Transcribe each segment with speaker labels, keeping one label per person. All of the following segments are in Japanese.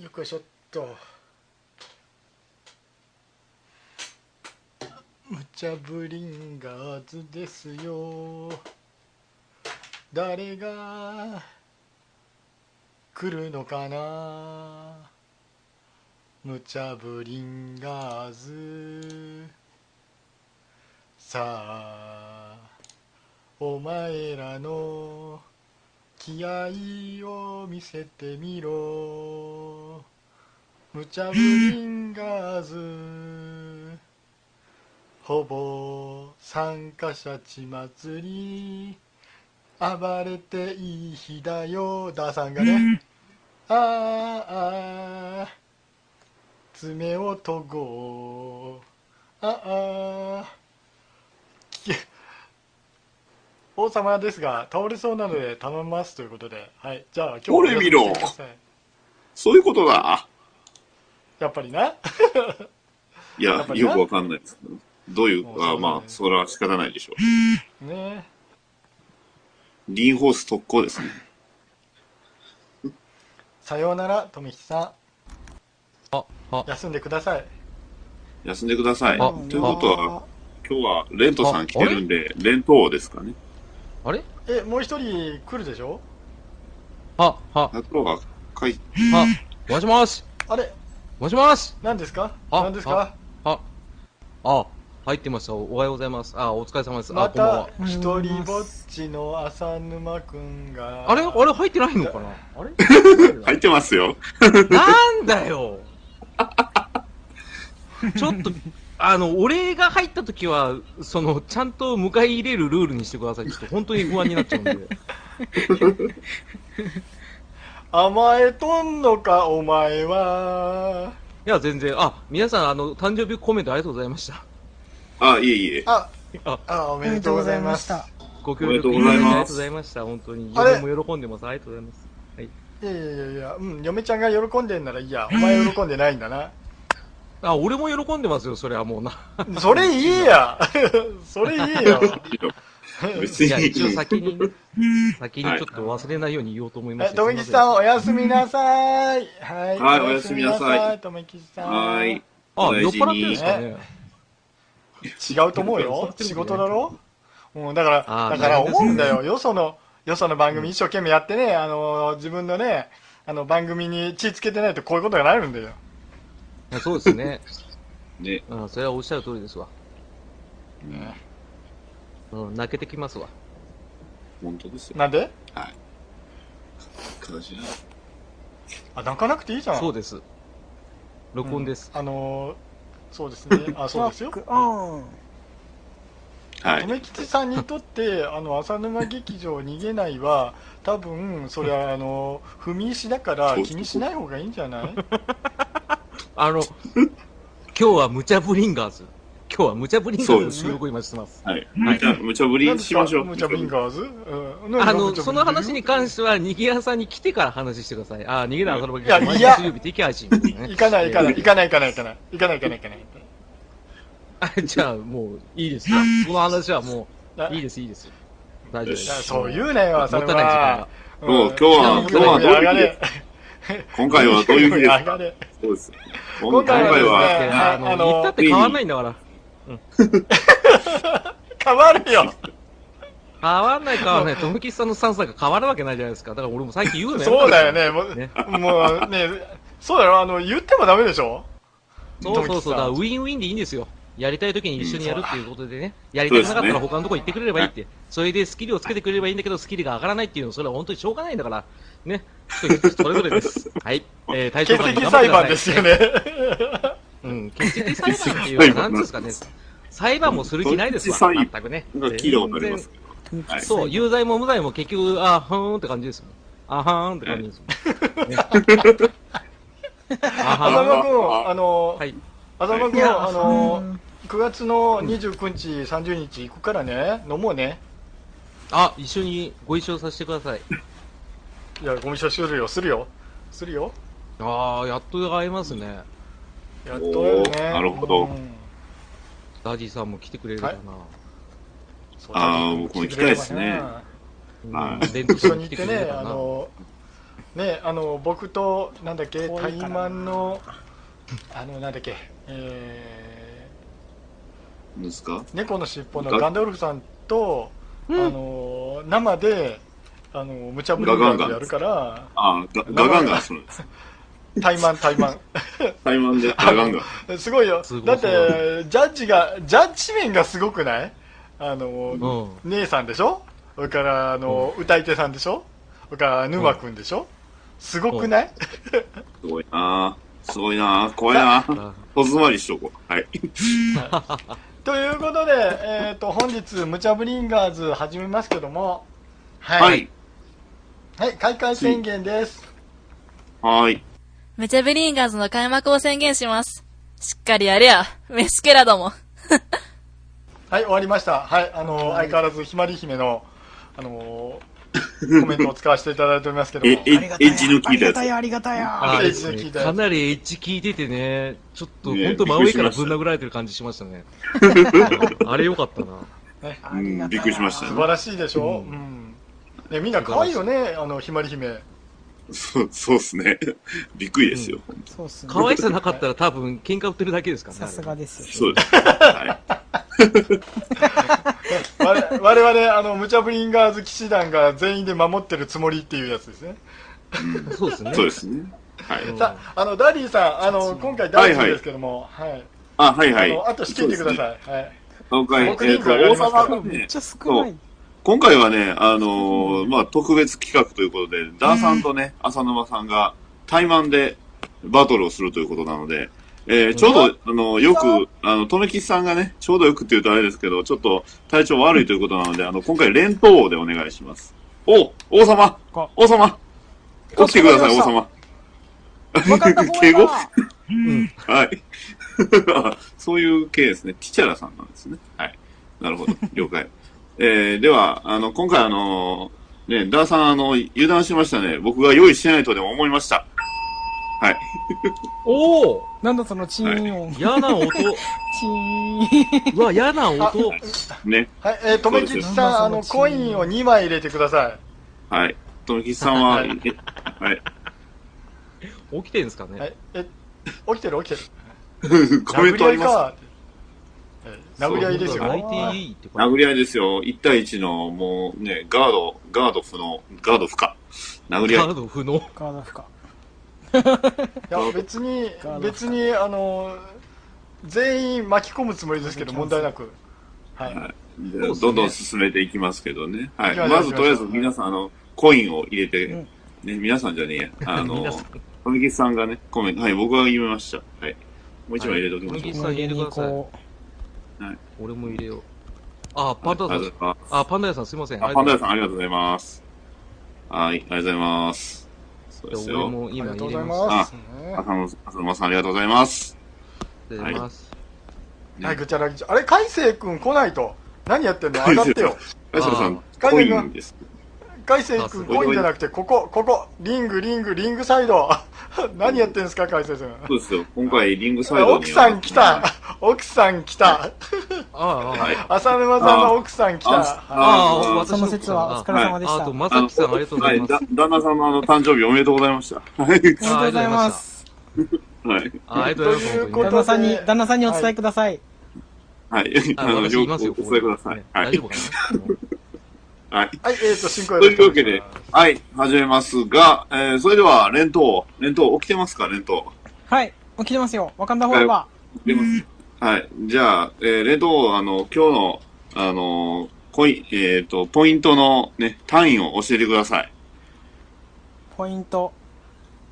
Speaker 1: よっこいしょっと。無茶ぶりんガーズですよ。誰が来るのかな。無茶ぶりんガーズさあお前らの気合を見せてみろ。無茶ぶりんガーズほぼ参加者血祭り。暴れていい日だよダーさんがね。あーあー。爪を研ごう。ああき王様ですが倒れそうなので頼みますということで。はい。じゃあ今日は
Speaker 2: これ見ろそういうことだ。
Speaker 1: やっぱりな。
Speaker 2: いやよくわかんないですけど。どういう
Speaker 1: もうそうだね。
Speaker 2: あまあ、それは仕方ないでしょう。
Speaker 1: ね。
Speaker 2: リンホース特攻ですね。
Speaker 1: さようなら富吉さ
Speaker 3: あ、あ。
Speaker 1: ん、休んでください。
Speaker 2: 休んでください。
Speaker 3: あ
Speaker 2: ということは、今日はレントさん来てるんで、レント王ですかね。
Speaker 3: あれ？
Speaker 1: えもう一人来るでしょ？
Speaker 3: は、は、
Speaker 2: あとは、かい、
Speaker 3: は、もしもし。
Speaker 1: あれ？
Speaker 3: もしもし。
Speaker 1: 何ですか？
Speaker 3: あ
Speaker 1: 何ですか？
Speaker 3: あ、あ、入ってました。おおはようございます。あ、お疲れ様です。
Speaker 1: ま
Speaker 3: あ、こんばん
Speaker 1: た
Speaker 3: は。
Speaker 1: 一人ぼっちの浅沼くんが。
Speaker 3: あれ？あれ？入ってないのかな？あれ？
Speaker 2: 入ってますよ。
Speaker 3: なんだよ。ちょっと、あの、俺が入った時は、その、ちゃんと迎え入れるルールにしてください。ちょっと本当に不安になっちゃうんで。
Speaker 1: 甘えとんのかお前はい
Speaker 3: や、全然、あ、皆さん、あの、誕生日コメントありがとうございました。
Speaker 2: あ、いえいえ。
Speaker 1: あ
Speaker 3: あ
Speaker 1: あおめでとうございます
Speaker 3: ご協力
Speaker 2: おめでとうございます
Speaker 3: ありがとうございました。本当に。嫁も喜んでます。ありがとうございます。はい。
Speaker 1: いやいやいやいや、うん、嫁ちゃんが喜んでんならいいやお前喜んでないんだな
Speaker 3: あ、俺も喜んでますよ、それはもうな。
Speaker 1: それ言えや。それ言えよ
Speaker 2: 別
Speaker 3: いや、一応
Speaker 2: に、
Speaker 3: 先に、先にちょっと忘れないように言おうと思いまして。
Speaker 1: え富吉さんおやすみなさい。はい。
Speaker 2: はいおやすみなさい。
Speaker 1: 富吉さん。
Speaker 2: はーい。
Speaker 3: あ、酔っ払ってるん
Speaker 2: に
Speaker 3: ですかね。
Speaker 1: 違うと思うよ。仕事だろ？うん、だから、だから思うんだよ。よその、よその番組一生懸命やってね、あの、自分のね、あの、番組に血つけてないとこういうことがなるんだよ。
Speaker 3: いやそうですね。
Speaker 2: ね、
Speaker 3: うん、それはおっしゃる通りですわ。うん、泣けてきますわ。
Speaker 2: 本当ですよ。
Speaker 1: なんで？
Speaker 2: はい。形が
Speaker 1: あ、泣かなくていいじゃん。
Speaker 3: そうです。録音です。
Speaker 1: あの、そうですね。あ、そうですよ。
Speaker 4: うん。
Speaker 2: はい。
Speaker 1: 留吉さんにとって、あの、浅沼劇場逃げないは、多分、それは、あの、踏み石だから気にしない方がいいんじゃない？
Speaker 3: あの、今日は無茶ブリンガーズ。今日は無茶ブリンガーズ収録今してます。
Speaker 2: はい。無茶、無茶ぶりしましょう。
Speaker 1: 無茶ぶりんガーズ？
Speaker 3: あの、その話に関しては、にぎやさんに来てから話してください。あ、にぎやさ、その
Speaker 1: 場で、
Speaker 3: 毎月曜日定期。
Speaker 1: 行かない、行かない、行かない、行かない、行かない、行かない、行かない、行かない。
Speaker 3: じゃあ、もう、いいですか？この話はもう、いいです、いいです。大丈夫です。
Speaker 1: そう言うなよ、
Speaker 3: そ
Speaker 1: れは。
Speaker 3: もったいない。
Speaker 2: もう、今日は、今日はどういう 今回はどういう日ですそうです。
Speaker 1: 今回はですね
Speaker 3: あの、
Speaker 1: あの
Speaker 3: 言ったって変わんないんだから。
Speaker 1: 変わるよ
Speaker 3: 変わんない変わんない。とむきさんのスタンスなんか変わるわけないじゃないですか。だから俺も最近言うの
Speaker 1: そうだよ。ねもう
Speaker 3: ね
Speaker 1: もうねそうだよあの言ってもダメでしょ？
Speaker 3: そうそうそう。だからウ
Speaker 1: 富
Speaker 3: ィンウィンでいいんですよ。やりたい時に一緒にやるっていうことでね。やりたくなかったら他のとこ行ってくれればいいって。それでスキルをつけてくれればいいんだけど、スキルが上がらないっていうのは、それは本当にしょうがないんだから。ね。それぞれです。はい。えー、体調管理
Speaker 1: 欠席裁判ですよね
Speaker 3: うん、欠席裁判っていうのは、なんですかね。裁判もする気ないですわ。全くね。
Speaker 2: なんか聞いたことあります。
Speaker 3: そう、有罪も無罪も結局、あはーんって感じですもん。あはーんって感じですもん。ねあ
Speaker 1: 浅
Speaker 3: は
Speaker 1: 間君あの
Speaker 3: ーん。はい。
Speaker 1: 浅間君
Speaker 4: いや
Speaker 1: あの9月の29日30日行くからね飲もうね
Speaker 3: あ、一緒にご一緒させてください。
Speaker 1: いやご一緒するよするよ。するよ。
Speaker 3: ああ、やっと会えますね。
Speaker 1: やっとよね。
Speaker 2: なるほど。
Speaker 1: うん。
Speaker 3: ダディさんも来てくれるかな。
Speaker 2: あー僕も行きたいですね。
Speaker 3: うん
Speaker 2: はい。
Speaker 1: 一緒に行ってね。あのねあの僕となんだっけタイマンのあのなんだっけえ
Speaker 2: 何ですか？
Speaker 1: ー、猫のしっぽのガンドルフさんと、
Speaker 3: うん。
Speaker 1: あの生であの無茶ぶりガンやるから
Speaker 2: あガガガンガンするんです。
Speaker 1: タイマンタイマ
Speaker 2: タイマンで ガガンガン。
Speaker 1: ンすごいよ。だってジャッジがジャッジ面がすごくない？あの、
Speaker 3: うん。
Speaker 1: 姉さんでしょ？それからあの、歌い手さんでしょ？それから沼君でしょ、すごくない、
Speaker 2: すごいな。すごいな。怖いな。
Speaker 3: あ
Speaker 2: とつまりしとこう。はい。
Speaker 1: ということで、えー、と本日「ムチャブリンガーズ」始めますけども。はい、
Speaker 2: は
Speaker 1: はい
Speaker 2: い。
Speaker 1: 開会宣言です
Speaker 2: はい。
Speaker 5: ムチャブリンガーズの開幕を宣言します。しっかりやれや、メスケラども。
Speaker 1: はい終わりましたはいあの相変わらずひまり姫のあのコメントを使わせていただいておりますけども
Speaker 2: え、え、エッジの効いたやつ。
Speaker 4: ありがたや、ありがたや。
Speaker 3: あ
Speaker 1: エッジで聞いたやつ
Speaker 3: かなりエッジ効いててね、ちょっと
Speaker 2: ね
Speaker 3: 本当真上からぶん殴られてる感じしましたね。あれよかったな。
Speaker 2: うん、びっくりしましたね。
Speaker 1: 素晴らしいでしょ、うんね、みんな可愛いよねあのひまり姫
Speaker 2: そう、そうっすね。びっくりですよ。
Speaker 4: そうっすね。
Speaker 3: 可愛さなかったら多分喧嘩売ってるだけですからね。
Speaker 4: さすがですよ。
Speaker 2: そうです。はい。
Speaker 1: 我 我々あのムチャブリンガーズ騎士団が全員で守ってるつもりっていうやつですね
Speaker 3: そうですね。
Speaker 2: そうですね。はい。
Speaker 3: うん
Speaker 1: さああのダディさんあの今回大臣ですけどもはい、
Speaker 2: あ、はいはい。
Speaker 1: あのあと仕切ってください、はい
Speaker 2: 今回、えっ、と、大阪がね、
Speaker 4: めっちゃ少ない。
Speaker 2: 今回はね、あのーまあ、特別企画ということで、ダーさんとね、浅沼さんが対マンでバトルをするということなので、えーちょうど、あの、よく、あの、とめきさんがね、ちょうどよくって言うとあれですけど、ちょっと体調悪いということなので、あの、今回連投王でお願いします。お王様
Speaker 4: こ
Speaker 2: 王様起きてください、王様。
Speaker 4: わかった、
Speaker 2: 敬語？
Speaker 3: うん。
Speaker 2: はい。そういう系ですね。ティチャラさんなんですね。はい。なるほど。了解。えー、では、あの、今回あの、ね、ダーさん、あの、油断しましたね。僕が用意してないとでも思いました。はい。
Speaker 3: おお
Speaker 4: なんだそのチーン音。チ
Speaker 3: 嫌な音。
Speaker 4: ーン。
Speaker 3: うわ、嫌な音。
Speaker 2: ね。
Speaker 1: はい、えー、とめきちさん、あの、コインを2枚入れてください。
Speaker 2: はい。とめきさんは、
Speaker 1: はい。
Speaker 3: 起きてんですかね。
Speaker 1: はい、え、起きてる起きてる。
Speaker 2: コメントあります
Speaker 1: 殴り合いですよ。
Speaker 2: 殴り合いですよ。1対1の、もうね、ガード、ガード不能、ガード不可。殴り合い。
Speaker 3: カード不能。
Speaker 4: カードフか。
Speaker 1: いや、別に
Speaker 4: ガー、ド
Speaker 1: 別に、あの、全員巻き込むつもりですけど、問題なく。はい。
Speaker 2: どんどん進めていきますけどね。はい。
Speaker 1: ま
Speaker 2: ず、とりあえず皆さん、あの、コインを入れて、
Speaker 4: うん
Speaker 2: ね、皆さんじゃねえや。あの
Speaker 3: 皆さん、
Speaker 2: 富木さんがね、コメント、はい、僕が決めました。はい。もう一枚入れておきましょう。
Speaker 3: はいさん入れてください
Speaker 4: こ
Speaker 3: 俺も入れよう。あ、パンダさん
Speaker 2: あ。
Speaker 3: あ、パンダ屋さんすいません。
Speaker 2: あ、パンダ屋さんありがとうございます。はい、ありがとうございます。そうですよ。
Speaker 3: 俺も
Speaker 1: ありがとう
Speaker 3: 今入れ
Speaker 1: ござい
Speaker 3: ます。
Speaker 1: ます。ね
Speaker 2: 浅野、さんありがとうございます。
Speaker 3: ありがとうございます。
Speaker 1: はい、ぐちゃらぐちゃ。あれ、海星くん来ないと。何やってんの？上がってよ。
Speaker 2: 大将さん、
Speaker 1: あ
Speaker 2: コインです。
Speaker 1: 海星くんコインじゃなくて、ここ、ここ、リング、リング、リングサイド。何やってんですか、海星くん。
Speaker 2: そうですよ。今回、リングサイドに。
Speaker 1: 奥さん来た。奥さん来た。
Speaker 3: ああ、
Speaker 2: はい。
Speaker 1: 浅沼さんの奥さん来た。
Speaker 2: あ
Speaker 1: は
Speaker 3: あ
Speaker 4: その説はお疲れ様でした。
Speaker 3: あと、まさきさんありがとうございます
Speaker 2: 旦那さんのあの、誕生日おめでとうございました。はい。
Speaker 4: でとうございます。
Speaker 2: はい。
Speaker 3: あありがとうございます。
Speaker 4: 旦那さんに、旦那さんにお伝えください。
Speaker 2: はい。
Speaker 3: あ
Speaker 2: あの、
Speaker 3: よ、
Speaker 2: よくお伝えください
Speaker 3: ね。
Speaker 2: はい
Speaker 3: 大丈夫。かな
Speaker 2: はい。
Speaker 1: はい、えーと、進行
Speaker 2: というわけで、はい、始めますが、えー、それでは、連投。連投、起きてますか？連投。
Speaker 4: はい。起きてますよ。わかんだフォーバ
Speaker 2: 起きてます。はい。じゃあ、えー、連投、あの、今日の、あの、コイン、えっ、と、ポイントのね、単位を教えてください。
Speaker 4: ー。ポイント。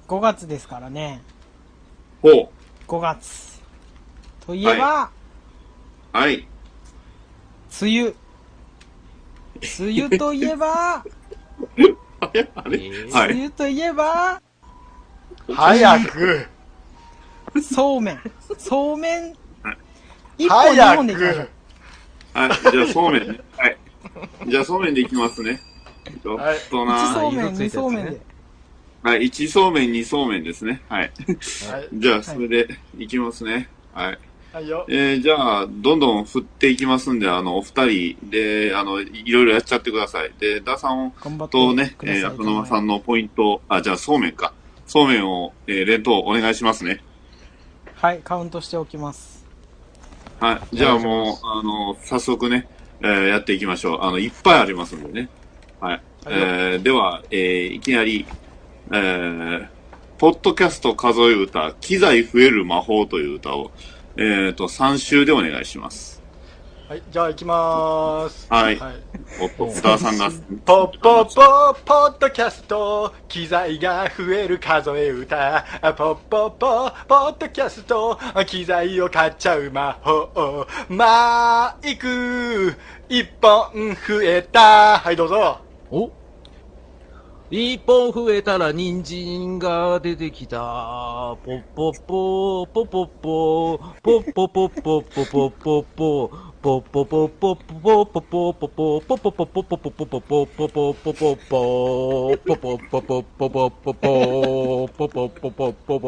Speaker 4: 5月ですからね。
Speaker 2: ほ
Speaker 4: 5月。といえば、
Speaker 2: う。はい。
Speaker 4: 梅雨。梅雨といえば、
Speaker 2: あれ？あれ？
Speaker 3: えー
Speaker 2: はい。
Speaker 4: 梅雨といえば、
Speaker 1: 早く、
Speaker 4: そうめん。そうめん？
Speaker 2: はい。
Speaker 4: 一本二
Speaker 1: 早
Speaker 4: 本でいきましょう
Speaker 1: く。。
Speaker 2: はい。じゃあ、そうめんね。はい。じゃあ、そうめんでいきますね。ちょっと
Speaker 4: 一
Speaker 2: な、
Speaker 4: そうめん、二そうめんで。
Speaker 2: はい。1そうめん、2そうめんですね。はい。
Speaker 1: はい
Speaker 2: じゃあ、それで、いきますね。はい。
Speaker 1: はいよ。
Speaker 2: えー、じゃあ、どんどん振っていきますんで、あの、お二人で、あの、いろいろやっちゃってください。で、ダーさんとね、えー、の間さんのポイント、あ、じゃあ、そうめんか。そうめんを、えー、連投お願いしますね。
Speaker 4: はい、カウントしておきます。
Speaker 2: はい、じゃあもう、あの、早速ね、えー、やっていきましょう。あの、いっぱいありますんでね。はい。えー、では、えー、いきなり、えー、ポッドキャスト数え歌、機材増える魔法という歌を、えっ、ー、と、3週でお願いします。
Speaker 1: はい、じゃあ行きまーす。
Speaker 2: はい。
Speaker 1: はい、
Speaker 2: お、スターさんが。
Speaker 1: ポッポッポッポッドキャスト、機材が増える数え歌。ポッポッポッポッドキャスト、機材を買っちゃう魔法。マイク、一本増えた。はい、どうぞ。
Speaker 3: お一本増えたら人参が出てきた。ポッポッポー、ポポッポー、ポッポポッポッポポポポ、ポポポポポポポポポポ、ポポポポポポポポポポポポポポ、ポポポポポポポポ、ポポポポポポポポ、ポポポポポポポポ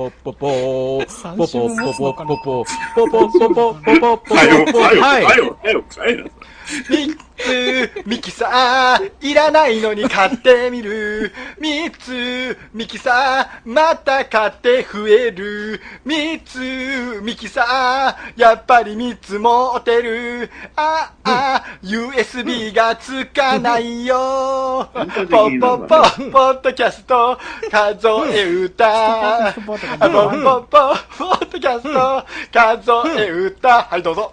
Speaker 3: ポポポ、ポポポポポポポポ、
Speaker 2: はい。
Speaker 1: 三つ、ミキサー、いらないのに買ってみる。三つ、ミキサー、また買って増える。三つ、ミキサー、やっぱり三つ持ってる。ああ、USB がつかないよ。ポポポ、ポッドキャスト、数え歌。ポポポ、ポッドキャスト、数え歌。はい、どうぞ。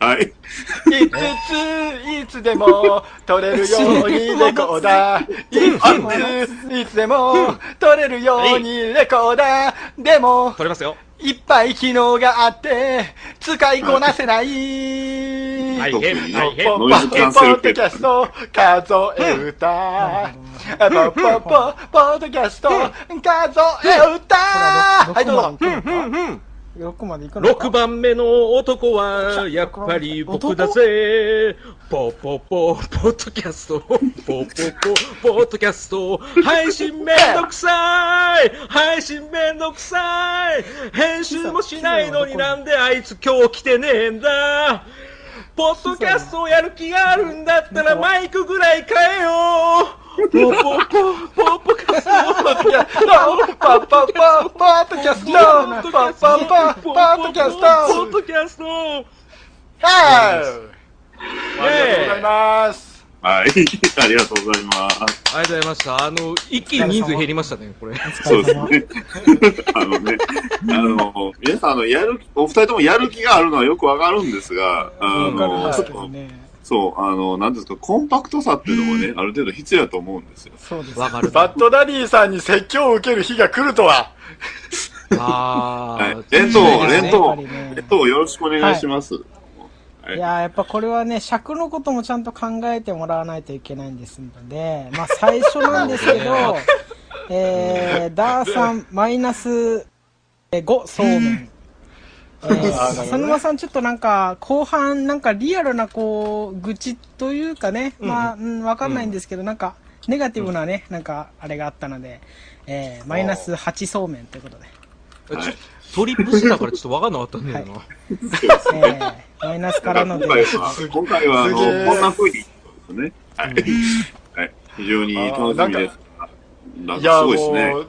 Speaker 3: はい。
Speaker 2: い
Speaker 1: つつ、いつでも、取れるようにレコーダー。いつ、いつでも、取れるようにレコーダー。でも、
Speaker 3: 取れますよ。
Speaker 1: いっぱい機能があって、使いこなせない。
Speaker 3: 大変、大変。
Speaker 1: ポ
Speaker 2: ノイズキャンセル
Speaker 1: ッドキャスト、数え歌。ポポポ、ポッドキャスト、数え歌。はい、どうぞ。
Speaker 4: 6まで行くのか
Speaker 3: ？6番目の男は、やっぱり僕だぜ。ポポポ、ポッドキャスト、ポポポ、ポッドキャスト、配信めんどくさい。配信めんどくさい。編集もしないのになんであいつ今日来てねえんだ。ポッドキャストをやる気があるんだったらマイクぐらい変えようポポポ、ポッドキャスト、
Speaker 1: ポッドキャスト、ポッポポ、ポッドキャスト、ポッポポ、ポッドキャスト。
Speaker 3: ポッドキャスト
Speaker 1: はい。ありがとうござい。ます。
Speaker 2: はい。ありがとうござい。ます。
Speaker 3: ありがとうござい。ました。あの、一気に人数減りましたね、これ。
Speaker 2: そうですね。あのね、あの、皆さん、あの、やる、お二人ともやる気があるのはよくわかるんですが、あの、ちょっと、
Speaker 4: ね。
Speaker 2: そう、あの、なんですか、コンパクトさっていうのもね、ある程度必要だと思うんですよ。
Speaker 4: そうです。
Speaker 3: わかる。
Speaker 1: バッドダディさんに説教を受ける日が来るとは。
Speaker 3: あー
Speaker 2: はい。レント、レン
Speaker 4: やっ
Speaker 2: ト
Speaker 4: ぱりね、
Speaker 2: レントよろしくお願いします。はい
Speaker 4: いやーやっぱこれはね、尺のこともちゃんと考えてもらわないといけないんですので、まあ最初なんですけど、えー、ダーさんマイナス5そうめん。えー、浅沼さんちょっとなんか、後半なんかリアルなこう、愚痴というかね、まあ、うん、わかんないんですけど、なんか、ネガティブなね、なんか、あれがあったので、えー、マイナス8そうめんということで、
Speaker 3: ちょトリップしたからちょっとわかんなかったんだよな。
Speaker 4: えー、マイナスからので、
Speaker 2: 今回は、今回は、こんな風に、ですね。はい。はい。非常に楽しみです。なんか
Speaker 1: いや、
Speaker 2: すごいですね
Speaker 1: も。う、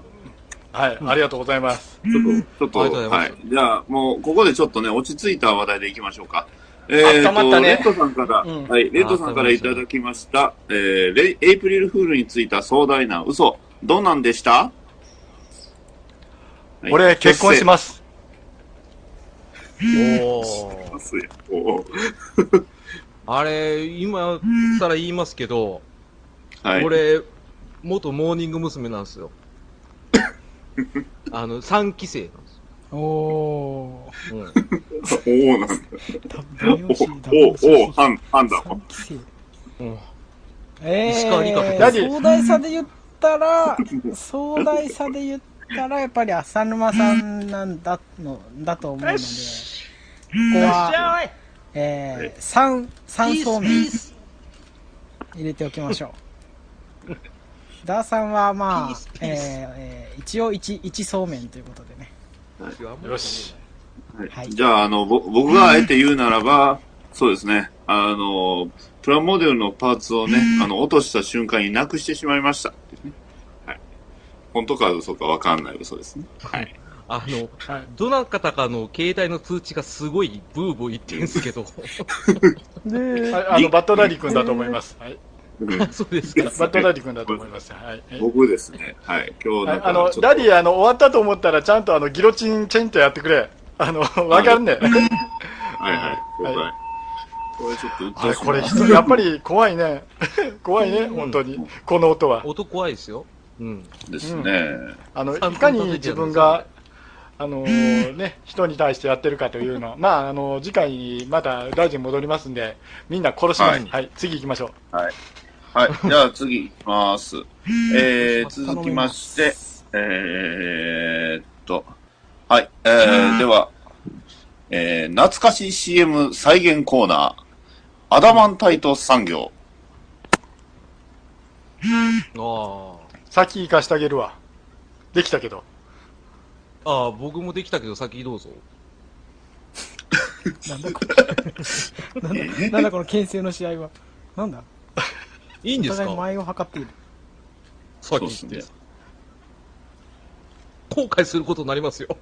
Speaker 1: はい、ありがとうございます。
Speaker 2: ちょっと、ちょっと、はいい。じゃあ、もう、ここでちょっとね、落ち着いた話題でいきましょうか。えーと、
Speaker 1: 温まったね
Speaker 2: レッドさんから、
Speaker 1: うん
Speaker 2: はい、レッドさんからいただきました、えーレイ、エイプリルフールについた壮大な嘘、どうなんでした、はい
Speaker 1: 俺、結婚します。
Speaker 3: お。
Speaker 2: おー
Speaker 3: あれ、今更言いますけど、
Speaker 2: はい。
Speaker 3: 俺、元モーニング娘。なんですよ。あの、3期生なんですよ。
Speaker 4: おー。
Speaker 3: うん。
Speaker 2: おおなんだ。おおおハン、ハンだ
Speaker 4: 三期生。
Speaker 3: うん。
Speaker 4: え
Speaker 3: 石川理香
Speaker 4: ー、
Speaker 1: 何
Speaker 4: 壮大さで言ったら、壮大さで言ったら、やっぱり浅沼さんなんだの、だと思うので、ここは、えー、三、三層面入れておきましょう。ダーさんはまあえーえー一応一、一層面ということでね。
Speaker 1: よし。
Speaker 4: はい
Speaker 2: じゃあ、あの、ぼ僕があえて言うならば、そうですね。あの、プラモデルのパーツをね、あの、落とした瞬間になくしてしまいましたっていうね。はい。本当か嘘かわかんない嘘ですね。はい。
Speaker 3: あの、
Speaker 1: はい
Speaker 3: どなたかの携帯の通知がすごいブーブー言ってんすけど。
Speaker 1: あの、バットダディ君だと思います。はい。
Speaker 2: うん
Speaker 3: そうですか。
Speaker 1: バットダディ君だと思います。はい。
Speaker 2: 僕ですね。はい。今日なんか
Speaker 1: あの
Speaker 2: ちょっ、と
Speaker 1: ダディ、あの、終わったと思ったら、ちゃんとあの、ギロチンチェンとやってくれ。あの、わかるね。
Speaker 2: はいはい。
Speaker 1: はい
Speaker 2: はい。これちょっと
Speaker 1: これ、人やっぱり怖いね。怖いね、本当に。この音は。
Speaker 3: 音怖いですよ。うん。
Speaker 2: ですね。
Speaker 1: あの、いかに自分が、あのーね、人に対してやってるかというのは、まあ、あの、次回また大臣戻りますんで、みんな殺します。
Speaker 2: はい
Speaker 1: はい、次行きましょう。
Speaker 2: はい。はい。じゃあ次行きます。えー、続きまして、えーっと、はい。えー、では、えー、懐かしい CM 再現コーナー、アダマンタイト産業。
Speaker 3: あ
Speaker 1: 先行かしてあげるわ。できたけど。
Speaker 3: あ。ああ、僕もできたけど先どうぞ。
Speaker 4: なんだこれ。なんだ、なんだこの牽制の試合は。なんだ？
Speaker 3: いいんですか？
Speaker 4: お互い前を測っている。
Speaker 3: 先行って。後悔することになりますよ。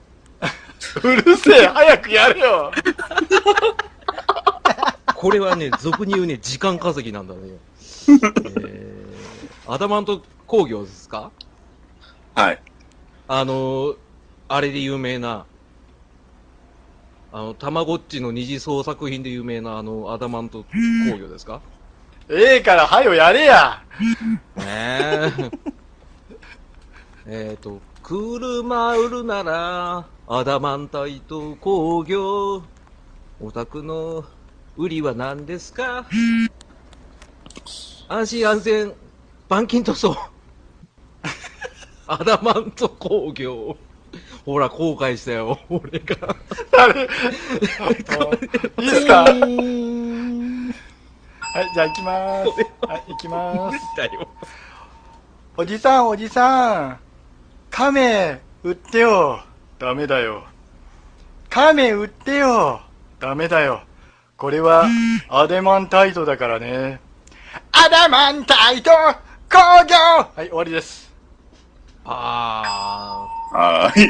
Speaker 1: うるせえ早くやれよ
Speaker 3: これはね、俗に言うね、時間稼ぎなんだね。えー、アダマント工業ですか？
Speaker 2: はい。
Speaker 3: あのー、あれで有名な、あの、たまごっちの二次創作品で有名な、あの、アダマント工業ですか？
Speaker 1: ええから、はよやれや
Speaker 3: ねえ。えっと、車売るなら、アダマンタイト工業。お宅の売りは何ですか？安心安全、板金塗装。アダマント工業。ほら、後悔したよ、俺が。
Speaker 1: あれ いいですか？じゃあ行きまーす。はい、行きまーす。
Speaker 3: だよ。
Speaker 1: おじさん、おじさん。亀、売ってよ。ダメだよ。亀、売ってよ。ダメだよ。これは、アデマンタイトだからね。アダマンタイト工業はい、終わりです。
Speaker 3: あ
Speaker 2: はい。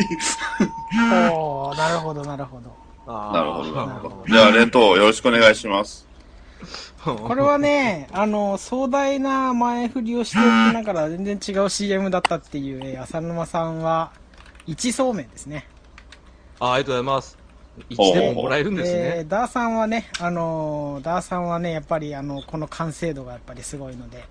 Speaker 4: おーなるほど、なるほど。
Speaker 2: なるほど、なる
Speaker 4: ほど。
Speaker 2: じゃあ、レントよろしくお願いします。
Speaker 4: これはね、あの、壮大な前振りをしておきながら全然違う CM だったっていう、えー浅沼さんは、一そうめんですね。
Speaker 3: あありがとうございます。1
Speaker 2: ほう
Speaker 3: でももらえるんです
Speaker 4: え
Speaker 3: ね。
Speaker 4: ーダーさんはね、あのーダーさんはね、やっぱりあの、この完成度がやっぱりすごいので、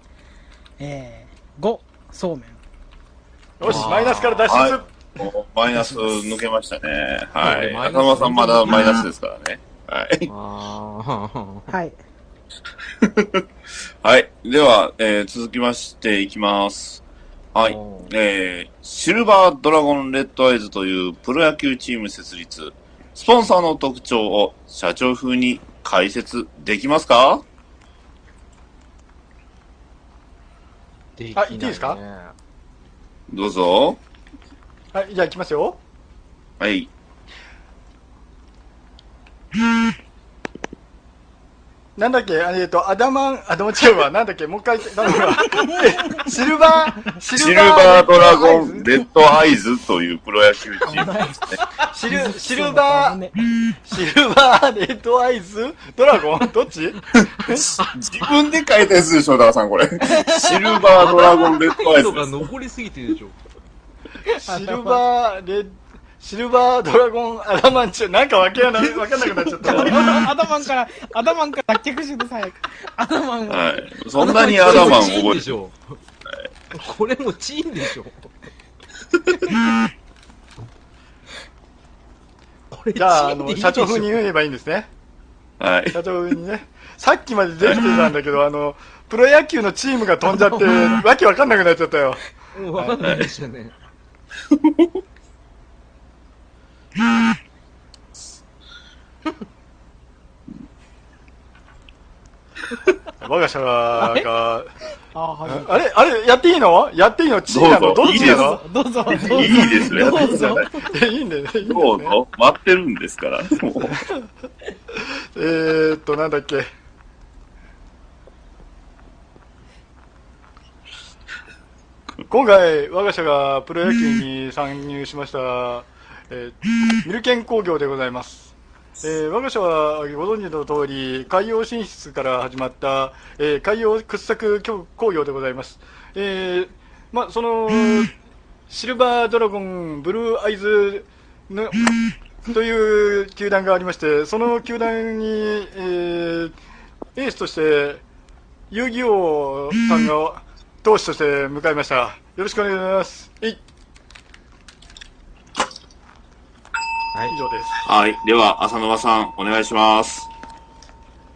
Speaker 4: えー、5、そうめん。
Speaker 1: よし、マイナスから脱出、
Speaker 2: はいおマイナス抜けましたね。はい。浅間さんまだマイナスですからね。はい。
Speaker 4: はい。
Speaker 2: はい。では、えー続きましていきます。はい
Speaker 3: お。
Speaker 2: えー、シルバードラゴンレッドアイズというプロ野球チーム設立。スポンサーの特徴を社長風に解説できますか？
Speaker 3: でき
Speaker 1: あ言っていいですか？
Speaker 2: どうぞ。
Speaker 1: はい、じゃあ行きますよ。
Speaker 2: はい。
Speaker 1: なんだっけ、あえっと、アダマン、あ、でも違うわ。なんだっけ、もう一回言って、頼むわ。えシルバー、シ
Speaker 2: シルバードラゴンレッドアイズというプロ野球チームですね。
Speaker 1: シル、シルバー、
Speaker 4: ね、
Speaker 1: シルバーレッドアイズドラゴン？どっち？
Speaker 2: 自分で書いたやつでしょ、ダーさん、これ。シルバードラゴンレッドアイズ
Speaker 3: 人が
Speaker 2: です。
Speaker 3: 残りすぎてるでしょ。
Speaker 1: シルバーレッシルバードラゴンアダマンチュなんかわけわなわかんなくなっちゃった。
Speaker 4: アダマンから、アダマンから脱却してください。アダマンは、
Speaker 2: はい。そんなにアダマン覚えて
Speaker 3: チーンでしょ。これもチーンでしょ。れ、
Speaker 1: じゃあ、あの、社長風に言えばいいんですね。
Speaker 2: はい。
Speaker 1: 社長風にね。さっきまでできてたんだけど、あの、プロ野球のチームが飛んじゃって、わけわかんなくなっちゃったよ。
Speaker 3: うんわかんないですよね。
Speaker 1: 我が社が、
Speaker 4: あはい。
Speaker 1: あれあれやっていいの？やっていいの？チーなの
Speaker 2: どうぞ
Speaker 1: どっちなの？
Speaker 4: どうぞ、どうぞ。
Speaker 2: いいですね。
Speaker 4: どうぞ。
Speaker 1: えいいんだよね。いいんだ
Speaker 2: ど。うぞ。待ってるんですから。
Speaker 1: えーっと、なんだっけ？今回、我が社がプロ野球に参入しました、えーミルケン工業でございます。えー我が社はご存知の通り、海洋進出から始まった、えー海洋掘削工業でございます。えーまあ、その、シルバードラゴン、ブルーアイズの、という球団がありまして、その球団に、えーエースとして、遊戯王さんが投手として迎えました。よろしくお願いします。えい
Speaker 3: はい
Speaker 1: 以。上です。
Speaker 2: はい。では、浅沼さん、お願いします。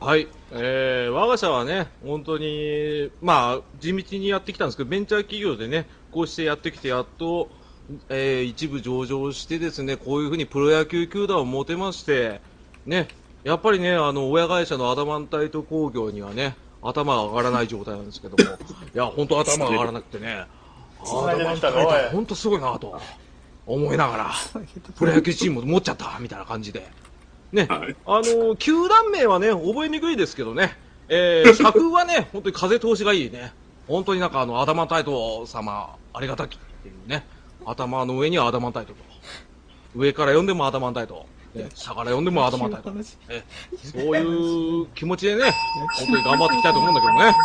Speaker 3: はい。えー、我が社はね、本当に、まあ、地道にやってきたんですけど、ベンチャー企業でね、こうしてやってきて、やっと、えー、一部上場してですね、こういうふうにプロ野球球団を持てまして、ね、やっぱりね、あの、親会社のアダマンタイト工業にはね、頭が上がらない状態なんですけども、いや、本当頭が上がらなくてね、アダマンタイト本当すごいなと思いながら、プロ野球チーム持っちゃったみたいな感じで。ね、
Speaker 2: はい
Speaker 3: あの球団名はね、覚えにくいですけどね、えー、社風はね、本当に風通しがいいね。本当になんかあの、アダマンタイト様、ありがたきっていうね。頭の上にはアダマンタイトと。上から読んでもアダマンタイト。ね、下から読んでもアダマンタイト。えそういう気持ちでね、本当に頑張っていきたいと思うんだけどね。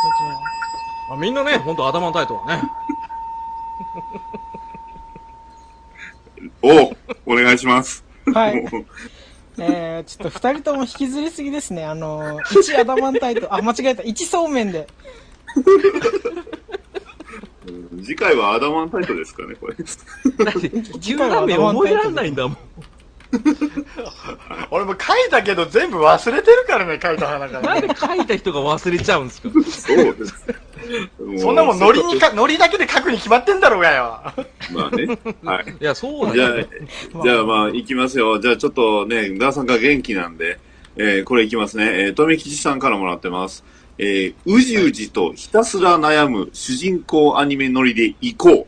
Speaker 3: まあ、みんなね、本当アダマンタイトはね。
Speaker 2: おお願いします。
Speaker 4: はいえー、ちょっと二人とも引きずりすぎですね。あの、1アダマンタイト、あ、間違えた。1そうめんで。
Speaker 2: うん次回はアダマンタイトですかね、これ。
Speaker 3: だって、球団名覚えられないんだもん。
Speaker 1: 俺も書いたけど全部忘れてるからね、書いた花からね。
Speaker 3: なんで書いた人が忘れちゃうんですか？
Speaker 2: そうです。
Speaker 1: そんなもんノリに
Speaker 2: か。
Speaker 1: か、ノリだけで書くに決まってんだろうがよ。
Speaker 2: まあね。はい。
Speaker 3: いや、そうなん
Speaker 2: じゃあじゃあまあ、行きますよ。じゃあちょっとね、ダーさんが元気なんで、えー、これ行きますね。えー、富吉さんからもらってます。えー、うじうじとひたすら悩む主人公アニメノリで行こ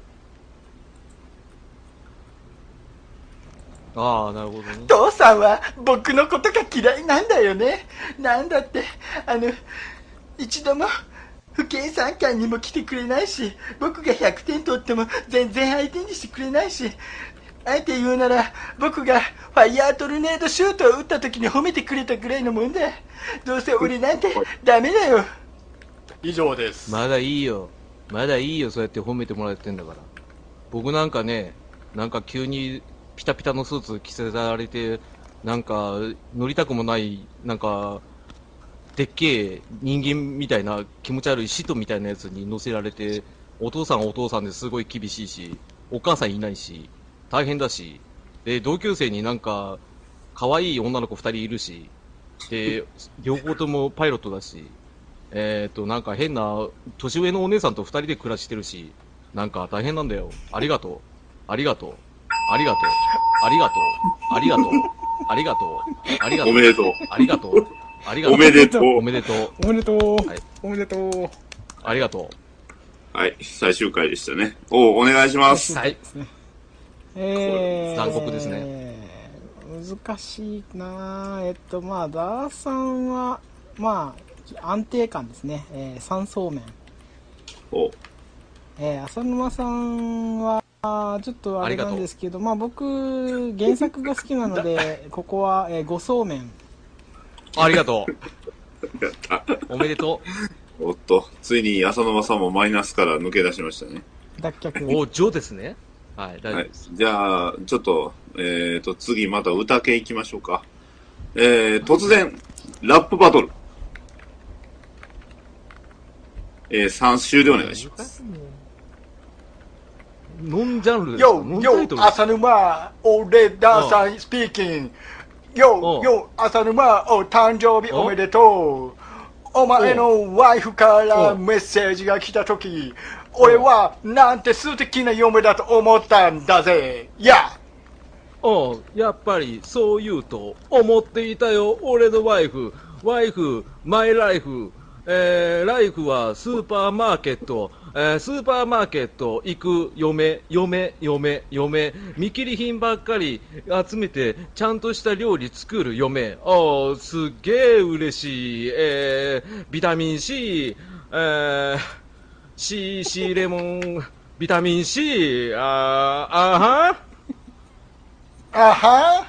Speaker 3: ああ、なるほどね。
Speaker 1: 父さんは僕のことが嫌いなんだよね。なんだって、あの、一度も不計算官にも来てくれないし、僕が100点取っても全然相手にしてくれないし、あえて言うなら、僕がファイヤートルネードシュートを打った時に褒めてくれたぐらいのもんだ。どうせ俺なんてダメだよ。以上です。
Speaker 3: まだいいよ。まだいいよ、そうやって褒めてもらってんだから。僕なんかね、なんか急にピタピタのスーツ着せられて、なんか乗りたくもない、なんか、でっけえ人間みたいな気持ち悪い使徒みたいなやつに乗せられて、お父さんはお父さんですごい厳しいし、お母さんいないし、大変だし、で、同級生になんか、可愛い女の子二人いるし、で、両方ともパイロットだし、えっ、と、なんか変な、年上のお姉さんと二人で暮らしてるし、なんか大変なんだよ。ありがとう。ありがとう。ありがとう。ありがとう。ありがとう。ありがとう。ありが
Speaker 2: う。
Speaker 3: とう。
Speaker 2: おめでとう。
Speaker 3: ありがとう。ありがとう。
Speaker 2: おめでとう
Speaker 3: おめでとう。
Speaker 4: おめでとう。
Speaker 3: はい
Speaker 4: おめでとう。
Speaker 3: ありがと
Speaker 2: はい、最終回でしたね。おお願いします。
Speaker 3: う。はい。
Speaker 4: えー、
Speaker 3: 残酷ですね。
Speaker 4: 難しいなぁえっと、まあ、ダーさんは、まあ、安定感ですね。えー、三層面。
Speaker 2: お
Speaker 4: えー、浅沼さんは、あーちょっとあれなんですけど、まあ僕、原作が好きなので、ここは、えー、五層面。
Speaker 3: ありがと
Speaker 2: やった。
Speaker 3: う。おめでと
Speaker 2: おっと、ついに浅沼さんもマイナスから抜け出しましたね。
Speaker 4: 脱却。
Speaker 3: う。お、ジョーですね。はい、大丈
Speaker 2: はい
Speaker 3: 夫です。。
Speaker 2: じゃあ、ちょっと、えっ、と、次また歌系行きましょうか。えー、突然、ラップバトル。えー、3週でお願いします。
Speaker 3: ノンジャンルですか？
Speaker 1: よ
Speaker 3: ノンタイトル
Speaker 1: よ、浅沼、俺、ダーさん、スピーキング。よよ浅沼お誕生日おめでとうお前のワイフから
Speaker 3: お
Speaker 1: メッセージが来た時俺はなんて素敵な嫁だと思ったんだぜ。いや
Speaker 3: おうやっぱりそう言うと思っていたよ、俺のワイフ。ワイフ、マイライフ。えー、ライフはスーパーマーケット。えー、スーパーマーケット行く嫁、嫁、嫁、嫁。見切り品ばっかり集めて、ちゃんとした料理作る嫁。おうすっげえ嬉しい。えー、ビタミン C、えー、C、C レモン、ビタミン C、あー、あは
Speaker 1: あは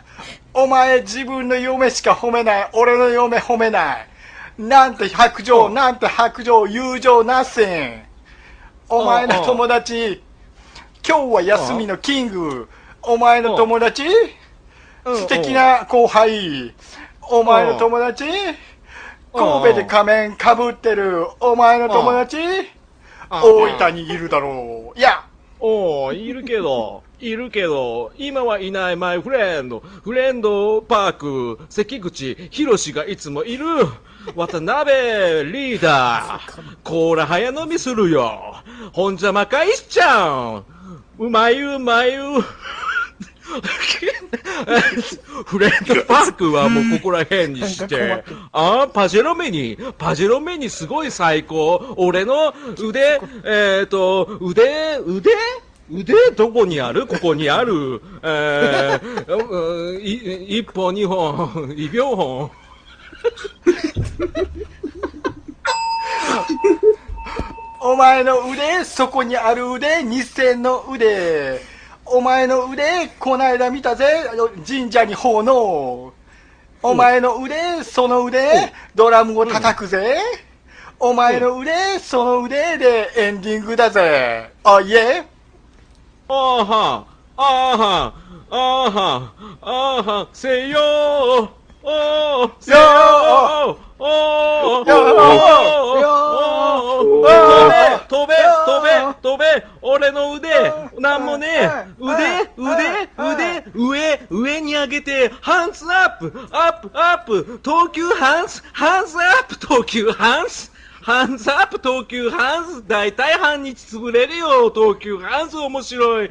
Speaker 1: お前自分の嫁しか褒めない俺の嫁褒めないなんて白状なんて白状友情なせん。お前の友達今日は休みのキング。お前の友達素敵な後輩。お前の友達神戸で仮面かぶってる。お前の友達大分にいるだろう。いや。
Speaker 3: おー、いるけど、いるけど、今はいないマイフレンド、フレンドパーク、関口博士がいつもいる、渡辺リーダー、コーラ早飲みするよ、ほんじゃまかいしちゃん、うまいうまいう、フレンドパークはもうここら辺にして、あパジェロメニ、パジェロメニすごい最高。俺の腕、えっ、と、腕、腕？腕？どこにある？ここにある。えー、うんい一本、二本、二秒本。
Speaker 1: お前の腕、そこにある腕、日銭の腕。お前の腕、こないだ見たぜ、神社に奉納。お前の腕、その腕、ドラムを叩くぜ。お前の腕、その腕でエンディングだぜ。あ、いえ。
Speaker 3: あーはあはあはあーはせよーおーよーおー
Speaker 1: よ
Speaker 3: おー
Speaker 1: よ
Speaker 3: おー
Speaker 1: よ
Speaker 3: 飛べ飛べ飛べ飛べ俺の腕なんもねえ腕腕腕上上に上げてハンスアップアップアップ東急ハンスハンスアップ東急ハンスハンズアップ投球ハンズ大体半日潰れるよ投球ハンズ面白い。え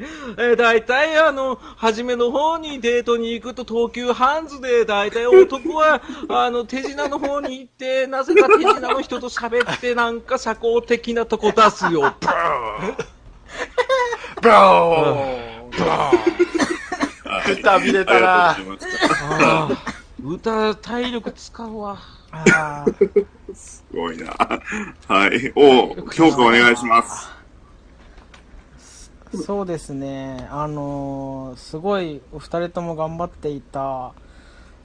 Speaker 3: ー、大体あの、初めの方にデートに行くと投球ハンズで、大体男は あの、手品の方に行って、なぜか手品の人と喋ってなんか社交的なとこ出すよ。ブー
Speaker 1: ブローブローくたびれたな
Speaker 2: ありがとうございました
Speaker 3: あー。歌、体力使うわ。
Speaker 4: あー
Speaker 2: すごいな。はい。お評価お願いします。
Speaker 4: そうですね、あのーすごいお二人とも頑張っていた、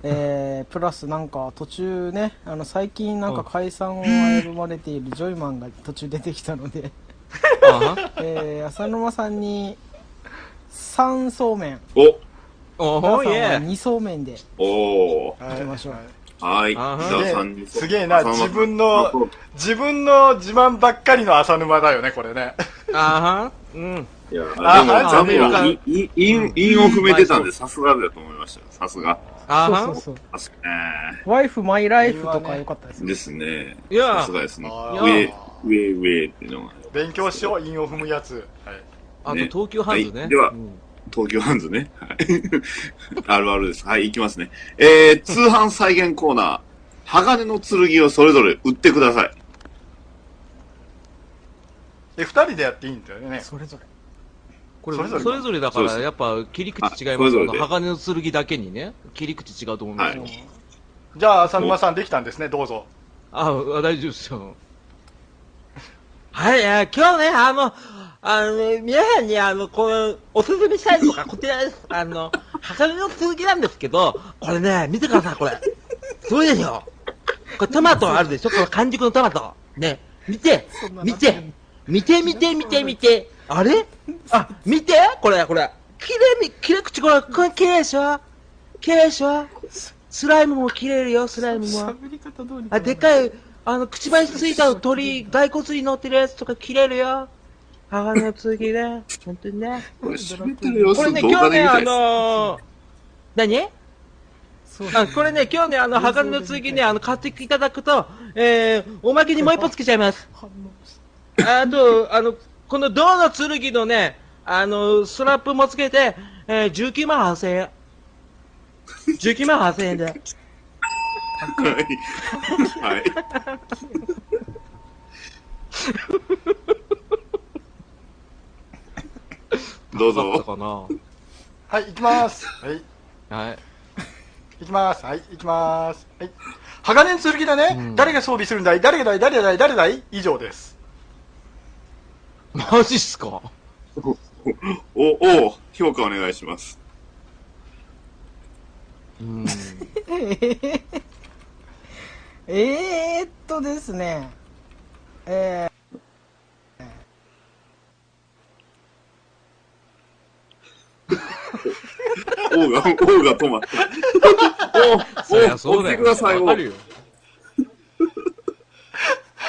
Speaker 4: えープラスなんか途中ね、あの最近なんか解散を危ぶまれているジョイマンが途中出てきたので、
Speaker 3: あ
Speaker 4: えー浅沼さんに3そうめん、
Speaker 2: お
Speaker 3: おお
Speaker 4: さんは
Speaker 3: ー、イェ
Speaker 4: 2そうめんで
Speaker 2: おー。
Speaker 1: 行
Speaker 4: きましょう
Speaker 2: はい。
Speaker 3: あは
Speaker 2: じゃあ三人
Speaker 1: すげえな、自分の、自分の自慢ばっかりの浅沼だよね、これね。
Speaker 3: あはうん。
Speaker 2: いや、で
Speaker 1: あ
Speaker 2: も、
Speaker 1: はい
Speaker 2: ザムは
Speaker 3: はい
Speaker 2: 韻、韻、韻を踏めてたんで、さすがだと思いましたよ。さすが。
Speaker 3: あは
Speaker 4: そうそうそう。
Speaker 2: 確か
Speaker 4: ワイフマイライフとか良かったです
Speaker 2: に。
Speaker 4: ね。
Speaker 2: ですね。
Speaker 3: いや
Speaker 2: さすがですね。上、上、上っていうのが。
Speaker 1: 勉強しよう、韻を踏むやつ。はい。
Speaker 3: あと、
Speaker 2: ね
Speaker 3: 東急ハンズね。
Speaker 2: はいでは
Speaker 3: うん
Speaker 2: 東京ハンズね。はい。あるあるです。はい、行きますね。えー、通販再現コーナー。鋼の剣をそれぞれ売ってください。
Speaker 1: え、二人でやっていいんだよね。
Speaker 4: それぞれ。
Speaker 3: これ
Speaker 1: それぞれ
Speaker 3: それぞれだから、
Speaker 2: そうです
Speaker 3: やっぱ切り口違います
Speaker 2: あそれぞれ。
Speaker 3: 鋼の剣だけにね、切り口違うと思うんですよ。
Speaker 2: はい
Speaker 1: じゃあ、浅沼さんできたんですね、どうぞ。
Speaker 3: あ、大丈夫ですよ。はい、えー今日ね、あの、あのね、皆さんにあの、この、おすすめしたいのがこちらです。あの、鋼の剣なんですけど、これね、見てください、これ。すごいでしょ？これトマトあるでしょ？この完熟のトマト。ね、見て見て、見て、見て、見て、見て。あれ？あ、見て？これ、これ。綺麗に、綺麗口、これ、これ綺麗でしょ綺麗でしょスライムも綺麗るよ、スライムも。あ、でかい、あの、くちばしついた鳥、骸骨に乗ってるやつとか切れるよ。鋼の剣ね。本当にね。
Speaker 2: これ喋ってる様子
Speaker 3: これね、
Speaker 2: 動
Speaker 3: 今日ね、あ。のー、何？あこれね、今日ね、あの、鋼の次ね、あの、買っていただくと、えー、おまけにもう一本つけちゃいます。あと、あの、この銅の剣のね、あの、ストラップもつけて、えー、19万8000円。19万8000円で。
Speaker 2: はい。はい。どう
Speaker 3: だった
Speaker 2: ぞ。
Speaker 3: かな。
Speaker 1: はい行きます。はい。
Speaker 3: はい。
Speaker 1: 行きます。はい行きます。はい。鋼の剣だね、
Speaker 3: うん。
Speaker 1: 誰が装備するんだい？誰がだい？誰だい？誰だい？以上です。
Speaker 3: マジっすか？
Speaker 2: お、お評価お願いします。
Speaker 3: うん。
Speaker 4: えーっとですね、え
Speaker 2: が、王が止まった。
Speaker 3: そりゃそうだよ。
Speaker 2: てください、王
Speaker 3: わか。るよ。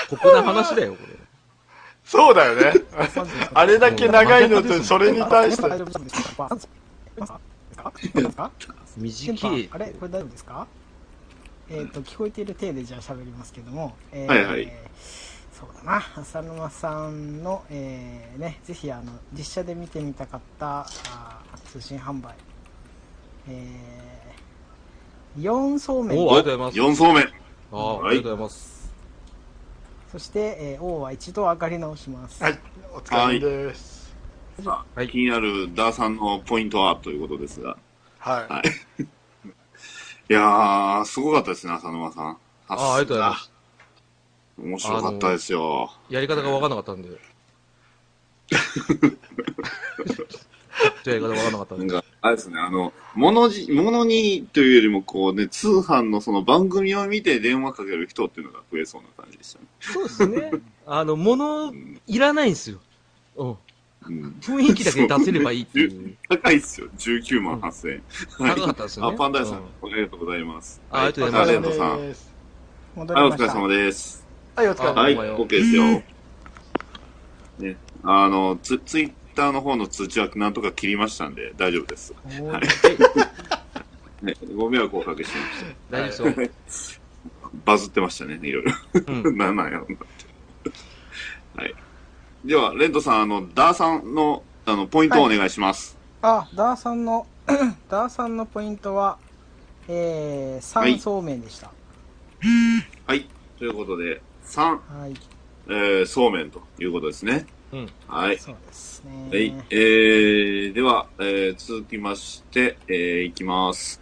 Speaker 3: 酷な話だよ、これ。
Speaker 1: そうだよね
Speaker 4: ー、
Speaker 1: あれだけ長いのとそれに対して
Speaker 3: 短い。
Speaker 4: あれこれ大丈夫ですかえっ、と、聞こえている体でじゃあ喋りますけども、えー
Speaker 2: はいはい
Speaker 4: そうだな、浅沼さんの、えーね、ぜひあの、実写で見てみたかったあー通信販売、えー、4層面
Speaker 3: おありがとうございます。
Speaker 2: 4層目。
Speaker 3: あーありがとうございます。
Speaker 4: そして、えー、王は一度上がり直します。
Speaker 1: はいお疲れ様です
Speaker 2: さあ
Speaker 3: はい
Speaker 2: 気になるダーさんのポイントはということですが。
Speaker 1: はい、
Speaker 2: はい。いやー、すごかったですね、浅沼さん。
Speaker 3: あーありがとうございます。
Speaker 2: 面白かったですよ。
Speaker 3: やり方が分かんなかったんで。じゃあやり方分かんなかった。
Speaker 2: なんか、あれですね、あの、ものじ、ものにというよりも、こうね、通販のその番組を見て電話かける人っていうのが増えそうな感じでしたね。
Speaker 3: そうですね。あの、物、いらないんですよ。うん。
Speaker 2: うん。
Speaker 3: 雰囲気だけ出せればいいっていう。
Speaker 2: 高いっすよ。19万8000円。
Speaker 3: 高かったですよね。
Speaker 2: あ、パンダイさん、
Speaker 3: うん
Speaker 2: ありがとうございます。
Speaker 3: あありがとうございます
Speaker 2: あレントさん。はい、
Speaker 1: です
Speaker 4: 戻
Speaker 2: お疲れ。様です。
Speaker 1: はいお疲れ様
Speaker 2: はい、
Speaker 3: おはよう
Speaker 2: OK ですよ。ね、あの、ツツイッターの方の通知はなんとか切りましたんで、大丈夫です。はい。ね、ご迷惑をおかけしまし
Speaker 3: 大丈夫ですよ。
Speaker 2: た。バズってましたね、いろいろ。
Speaker 3: うん。
Speaker 2: なんなんやろうなって。はい。では、レントさん、あの、ダーさんの、あの、ポイントをお願いします。
Speaker 4: あ、ダーさんの、ダーさんのポイントは、えー、
Speaker 2: はい
Speaker 4: 3層面でした。
Speaker 2: はい。ということで、3、
Speaker 4: はい。
Speaker 2: えー、そうめんということですね。
Speaker 3: うん。
Speaker 2: はい。
Speaker 4: そうですね。
Speaker 2: はい。えー、では、えー、続きまして、えー、いきます。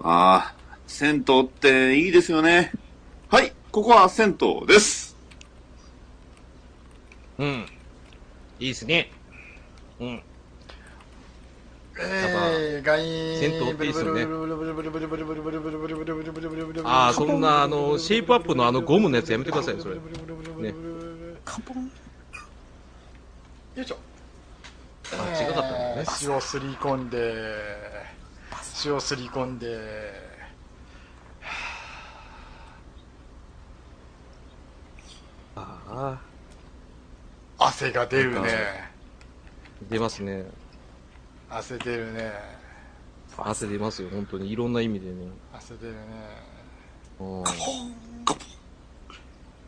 Speaker 2: あー、銭湯っていいですよね。はい。ここは銭湯です。
Speaker 3: うん。いいですね。うん。
Speaker 1: えー、外員
Speaker 3: 銭湯っていいっすよね
Speaker 1: あ
Speaker 3: ああ、そんな、あの、シェイプアップのあのゴムのやつやめてくださいよ、それ。ね。
Speaker 4: カポン。
Speaker 1: よいしょ。
Speaker 3: あ違かったんだ
Speaker 1: すり込んで。塩をすり込んで。
Speaker 3: あ。
Speaker 1: 汗が出るね。
Speaker 3: 出ますね。
Speaker 1: 汗出るね。
Speaker 3: 汗出ますよ、本当に。いろんな意味でね。
Speaker 1: 汗出るね。
Speaker 3: うん。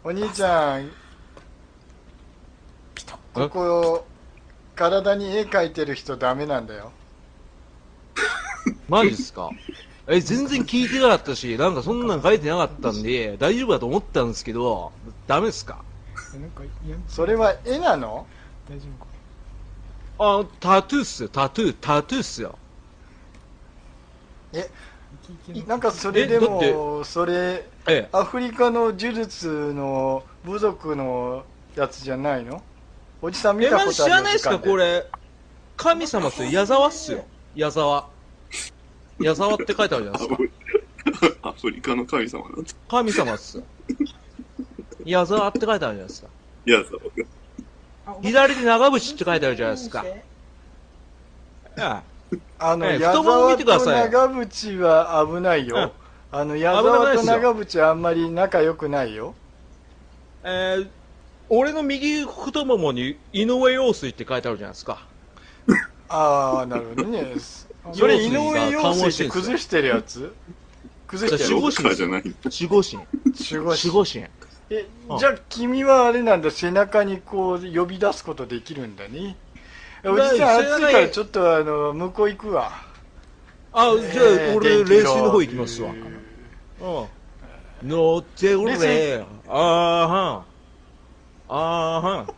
Speaker 1: お兄ちゃんここ体に絵描いてる人ダメなんだよ。
Speaker 3: マジっすか？え、全然聞いてなかったし、なんかそんなん書いてなかったんで、大丈夫だと思ったんですけど、ダメっすか？
Speaker 4: なんか、いや、
Speaker 1: それは絵なの？
Speaker 4: 大丈夫か。
Speaker 3: あ、タトゥーっすよ、タトゥー、タトゥーっすよ。
Speaker 1: えなんかそれで
Speaker 3: えだって
Speaker 1: もそれ
Speaker 3: ええ。
Speaker 1: アフリカの呪術の部族のやつじゃないの？おじさん見
Speaker 3: え、
Speaker 1: たことある
Speaker 3: 知らないっすかこれ。神様っすよ、矢沢っすよ。矢沢。矢沢って書いてあるじゃないですか。
Speaker 2: アフリカの神様なんだ。
Speaker 3: 神様っすよ。矢沢って書いてあるじゃないですか。
Speaker 2: いや、そう
Speaker 4: あ
Speaker 3: 左で長渕って書いてあるじゃないですか。え
Speaker 1: あの、
Speaker 3: ええ
Speaker 1: 矢
Speaker 3: 太もも
Speaker 1: 沢
Speaker 3: 見てください
Speaker 1: と長渕は危ないよ。あの、矢
Speaker 3: 危ない
Speaker 1: 沢と
Speaker 3: ですよ
Speaker 1: 長渕はあんまり仲良くないよ。
Speaker 3: えー俺の右太ももに井上陽水って書いてあるじゃないですか。
Speaker 1: ああ、なるほどね。それ井上陽水って崩してるやつ？崩してやる
Speaker 3: 守護神
Speaker 2: じゃない。
Speaker 3: 守護神。
Speaker 1: 守護
Speaker 3: 守護神。
Speaker 1: え
Speaker 3: うん
Speaker 1: じゃあ君はあれなんだ背中にこう呼び出すことできるんだねおじさん暑いからちょっとあの向こう行くわ
Speaker 3: あ、じゃあ、
Speaker 1: えー
Speaker 3: 俺、冷水の方行きますわ。
Speaker 1: う
Speaker 3: うん。乗ってお
Speaker 1: 冷
Speaker 3: れ。あーはん。あーはん。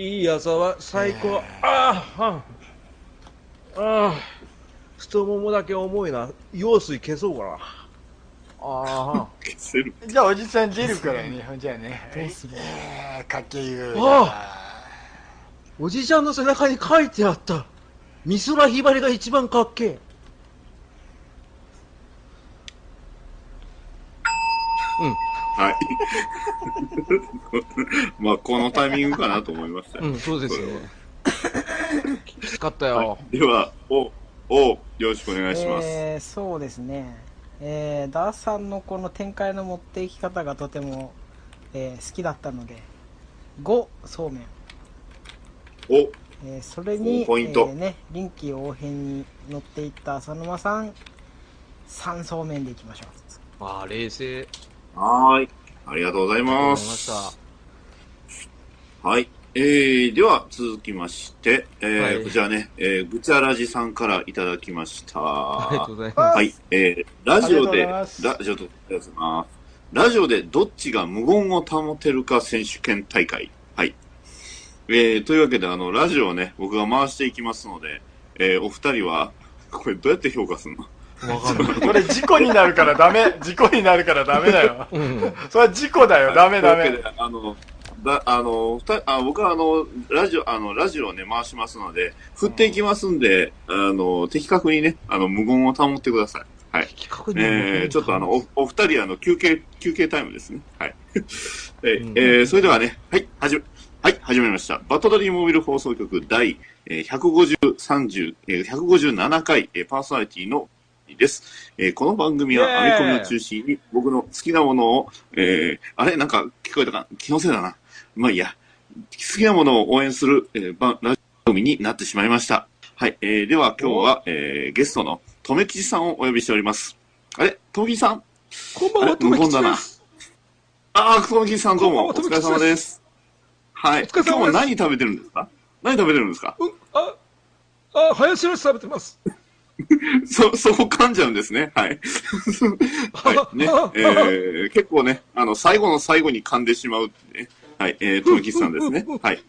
Speaker 3: いい朝は最高。あーはん。あー。太ももだけ重いな。用水消そうかな。あーはん。
Speaker 2: 消せる。
Speaker 1: じゃあおじさん出るからねじゃあね
Speaker 4: どうする？
Speaker 1: えーかけゆう
Speaker 3: あおじいちゃんの背中に書いてあった。美空ひばりが一番かっけえ。
Speaker 2: はい。まあ、このタイミングかなと思いましたよ。
Speaker 3: うん、そうですね。きつかったよ。
Speaker 2: では、お、お、よろしくお願いします。
Speaker 4: えーそうですね、えーダーさんのこの展開の持っていき方がとても、えー好きだったので5そうめん、
Speaker 2: お、
Speaker 4: えーそれに
Speaker 2: ポイント
Speaker 4: えーね、臨機応変に乗っていった浅沼さん3そうめんでいきましょう
Speaker 3: ああ、冷静。
Speaker 2: はーい。ありがとうござい
Speaker 3: ありがとうご
Speaker 2: ま
Speaker 3: ざいまし
Speaker 2: す。
Speaker 3: た。
Speaker 2: はい。えー、では続きまして、えー
Speaker 3: はい
Speaker 2: こちらね、えー、ぐちゃらじさんからいただきました。
Speaker 3: ありがとうございます。
Speaker 2: はい。えー、ラジオで、ラジオと、ありがとうございます。ラジオでどっちが無言を保てるか選手権大会。はい。えー、というわけで、あの、ラジオをね、僕が回していきますので、えー、お二人は、これどうやって評価するの？
Speaker 3: わかんない。
Speaker 1: これ事故になるからダメ事故になるからダメだよ
Speaker 3: うん。
Speaker 1: それは事故だよダメダメ
Speaker 2: あの、だあの、二人あ僕はあの、ラジオ、あの、ラジオをね、回しますので、振っていきますんで、あの、的確にね、あの、無言を保ってください。はい。
Speaker 3: 企画に
Speaker 2: えー、ちょっとあの、お、お二人、あの、休憩、休憩タイムですね。はい。えー
Speaker 3: うん
Speaker 2: えーそれではね、はい、はじめ、はい、始めました。バトダリーモビル放送局第、えー、150、30、えー、157回、えーパーソナリティの、です。えーこの番組は編み込みを中心に僕の好きなものを、えーあれ？なんか聞こえたか？気のせいだな。まあいいや。好きなものを応援する、えー、ばラジオ番組になってしまいました。はい。えーでは今日は、えーゲストの、とめきちさんをお呼びしております。あれ？とめきちさん？
Speaker 3: こんばんは、
Speaker 2: あれ？無言だなああ、とめきちさんどうも、お疲れ様です。はい。今日も何食べてるんですか？何食べてるんですか？
Speaker 3: うん、あ、あ、ハヤシラシ食べてます。
Speaker 2: そ、そこ噛んじゃうんですね。はい。はい。ね。えー、結構ね、あの、最後の最後に噛んでしまうってね。はい。えー、とめきちさんですね。はい。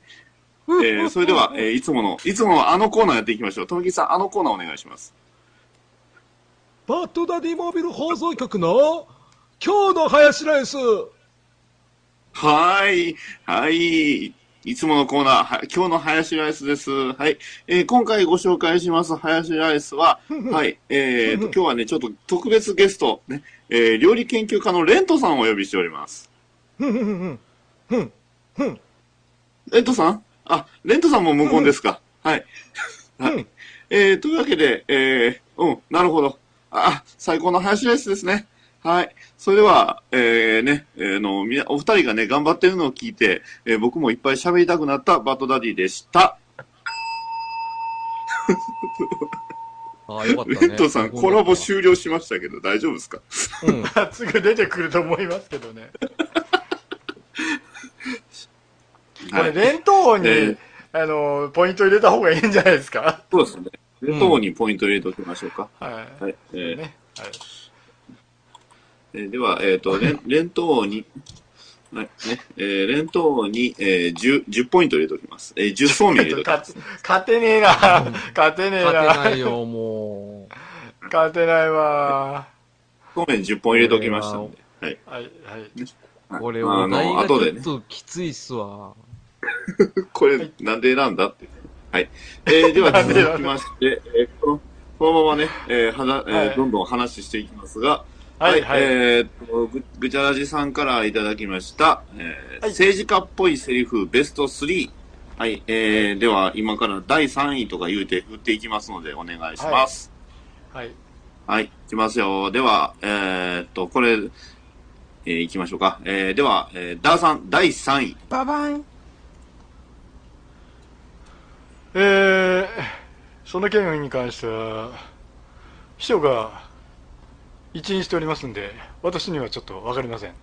Speaker 2: えー、それでは、えー、いつもの、いつものあのコーナーやっていきましょう。とめきちさん、あのコーナーお願いします。
Speaker 3: バッドダディモービル放送局の今日のハヤシライス。
Speaker 2: はーい。はい。いつものコーナー、は今日のハヤシライスです。はい。えー今回ご紹介しますハヤシライスは、はい。えーと、今日はね、ちょっと特別ゲスト、ね、えー料理研究家のレントさんをお呼びしております。レントさん？あ、レントさんも無言ですか。はい。はい。えー、というわけで、えー、うん、なるほど。あ、最高のハヤシライスですね。はい。それでは、えー、ね、えーの、みな、お二人がね、頑張ってるのを聞いて、えー僕もいっぱい喋りたくなったバッドダディでした。
Speaker 3: ああ、よかったね。
Speaker 2: レントさん、コラボ終了しましたけど、大丈夫ですか？
Speaker 3: うん。
Speaker 1: すぐ出てくると思いますけどねこれ
Speaker 2: はい。
Speaker 1: 連投に、
Speaker 2: えー
Speaker 1: あのポイント入れた方がいいんじゃないですか？
Speaker 2: そうですね。レトにポイント入れておきましょうか。
Speaker 1: はい、
Speaker 2: はい。えー
Speaker 1: ねはい
Speaker 2: えーでは、えっ、と、連、連投に、はい、ね、えー、連投に、えー、10、10ポイント入れておきます。えー、10層目入れておきます。
Speaker 1: 勝勝てねえな勝てねえ
Speaker 3: 勝
Speaker 1: な
Speaker 3: てないよ、も
Speaker 1: 勝てないわ
Speaker 2: そうめん10本入れておきましたんで。はい。
Speaker 1: はいはい
Speaker 3: う。これ、
Speaker 2: あ
Speaker 3: お題
Speaker 2: の、
Speaker 3: がちょ
Speaker 2: 後でね
Speaker 3: っ。ときついっすわ。
Speaker 2: これ、なんでなんだって。はい。えー、では続きまして、えー、この、このままね、えー、はな、えー
Speaker 1: はい
Speaker 2: どんどん話していきますが、
Speaker 1: はいはい
Speaker 2: えーっと、ぐ、ぐちゃらじさんからいただきました、えー
Speaker 1: はい
Speaker 2: 政治家っぽいセリフベスト3。はい、えー、では今から第3位とか言うて振っていきますのでお願いします。
Speaker 1: はい
Speaker 2: はい、いきますよ。では、えー、っと、これ、えー、いきましょうか。えー、では、えー、ダーさん、第3位。
Speaker 4: ババン
Speaker 1: えー、その件に関しては秘書が一任しておりますんで私にはちょっと分かりません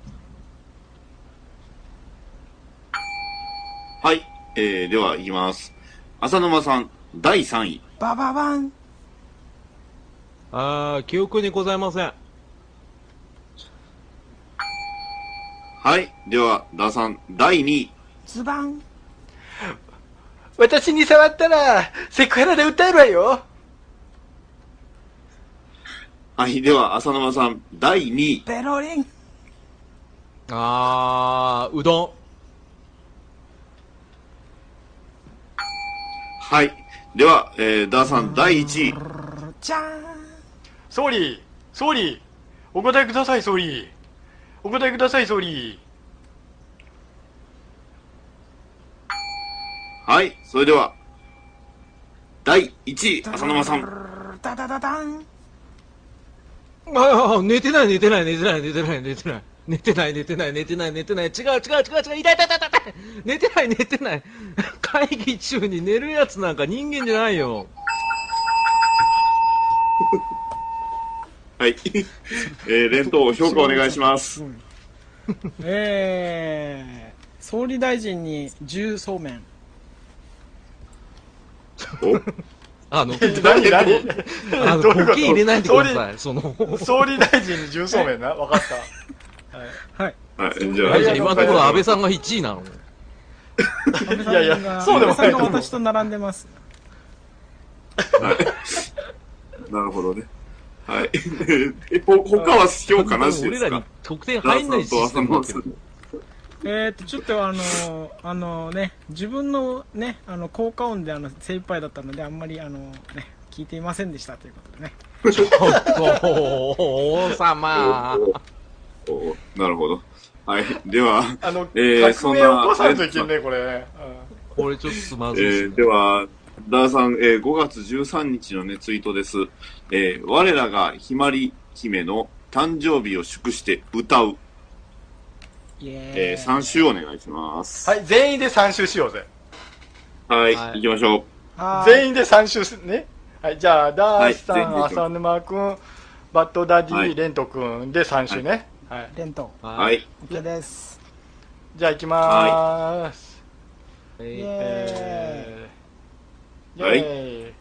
Speaker 2: はい。えー、では、いきます。浅沼さん、第3位。
Speaker 4: バババン
Speaker 3: あー、記憶にございません。
Speaker 2: はい。では、ダーさん、第2位。
Speaker 4: ズバン
Speaker 1: 私に触ったらセクハラで訴えるわよ
Speaker 2: はい。では、浅沼さん、第2位。
Speaker 4: ペロリン
Speaker 3: あー、うどん。
Speaker 2: はい。では、えー、ダーさん、第1位。
Speaker 4: じゃーん
Speaker 1: 総理総理お答えください総理お答えください総理
Speaker 2: はい。それでは、第1位、浅沼さん。
Speaker 4: ダダダダン
Speaker 3: ああ、寝てない、寝てない、寝てない、寝てない、寝てない。寝てない、寝てない、寝てない、寝てない。違う、違う、違う、違う。痛い、痛い、痛い、痛い。寝てない、寝てない。会議中に寝るやつなんか人間じゃないよ。
Speaker 2: はい。えー、連投評価お願いします。
Speaker 4: えー、総理大臣に重そうめん
Speaker 2: お？
Speaker 3: あの、
Speaker 1: 何 何？
Speaker 3: あの、
Speaker 1: どういうこと？
Speaker 3: ボケ入れないでください。その、
Speaker 1: 総理大臣に重そうめんな？分かった
Speaker 4: はい
Speaker 2: はい。じゃあ
Speaker 3: はい、じゃあ今のところ安倍さんが1位なの。
Speaker 1: いやいやそうでもない
Speaker 4: 安倍さんが私と並んでます
Speaker 2: はい。なるほどね。はい。え、ほ、他は評価なしですか？
Speaker 3: 俺らに得点入んないシステムになってる。
Speaker 4: えー、とちょっとあのあのね自分のねあの効果音であの精一杯だったのであんまりあのね聞いていませんでしたということでね
Speaker 3: ちょっと、王様。
Speaker 2: おおなるほど。はい。では、
Speaker 1: あの、
Speaker 2: えー
Speaker 1: 革命を起こさないといけんねこれ、
Speaker 3: これちょっとす
Speaker 2: ま
Speaker 3: ずいです
Speaker 2: ー、では、ダーさん、えー、5月13日のね、ツイートです。えー、我らがひまり姫の誕生日を祝して歌う。えー、3週お願いします。
Speaker 1: はい全員で3周しようぜ。
Speaker 2: はい。
Speaker 3: はい。
Speaker 2: 行きましょう。
Speaker 4: はーい。
Speaker 1: 全員で3周すね？はいじゃあダースさん、
Speaker 2: はい全員で
Speaker 1: 浅沼君バッドダディ、
Speaker 2: はい。
Speaker 1: レント君で3周ね、はい。
Speaker 4: レント。
Speaker 2: は
Speaker 3: はい。
Speaker 2: い。
Speaker 4: OK です。
Speaker 1: じゃあ行きまーす、
Speaker 4: イ
Speaker 3: え
Speaker 2: はい
Speaker 1: ェーイ。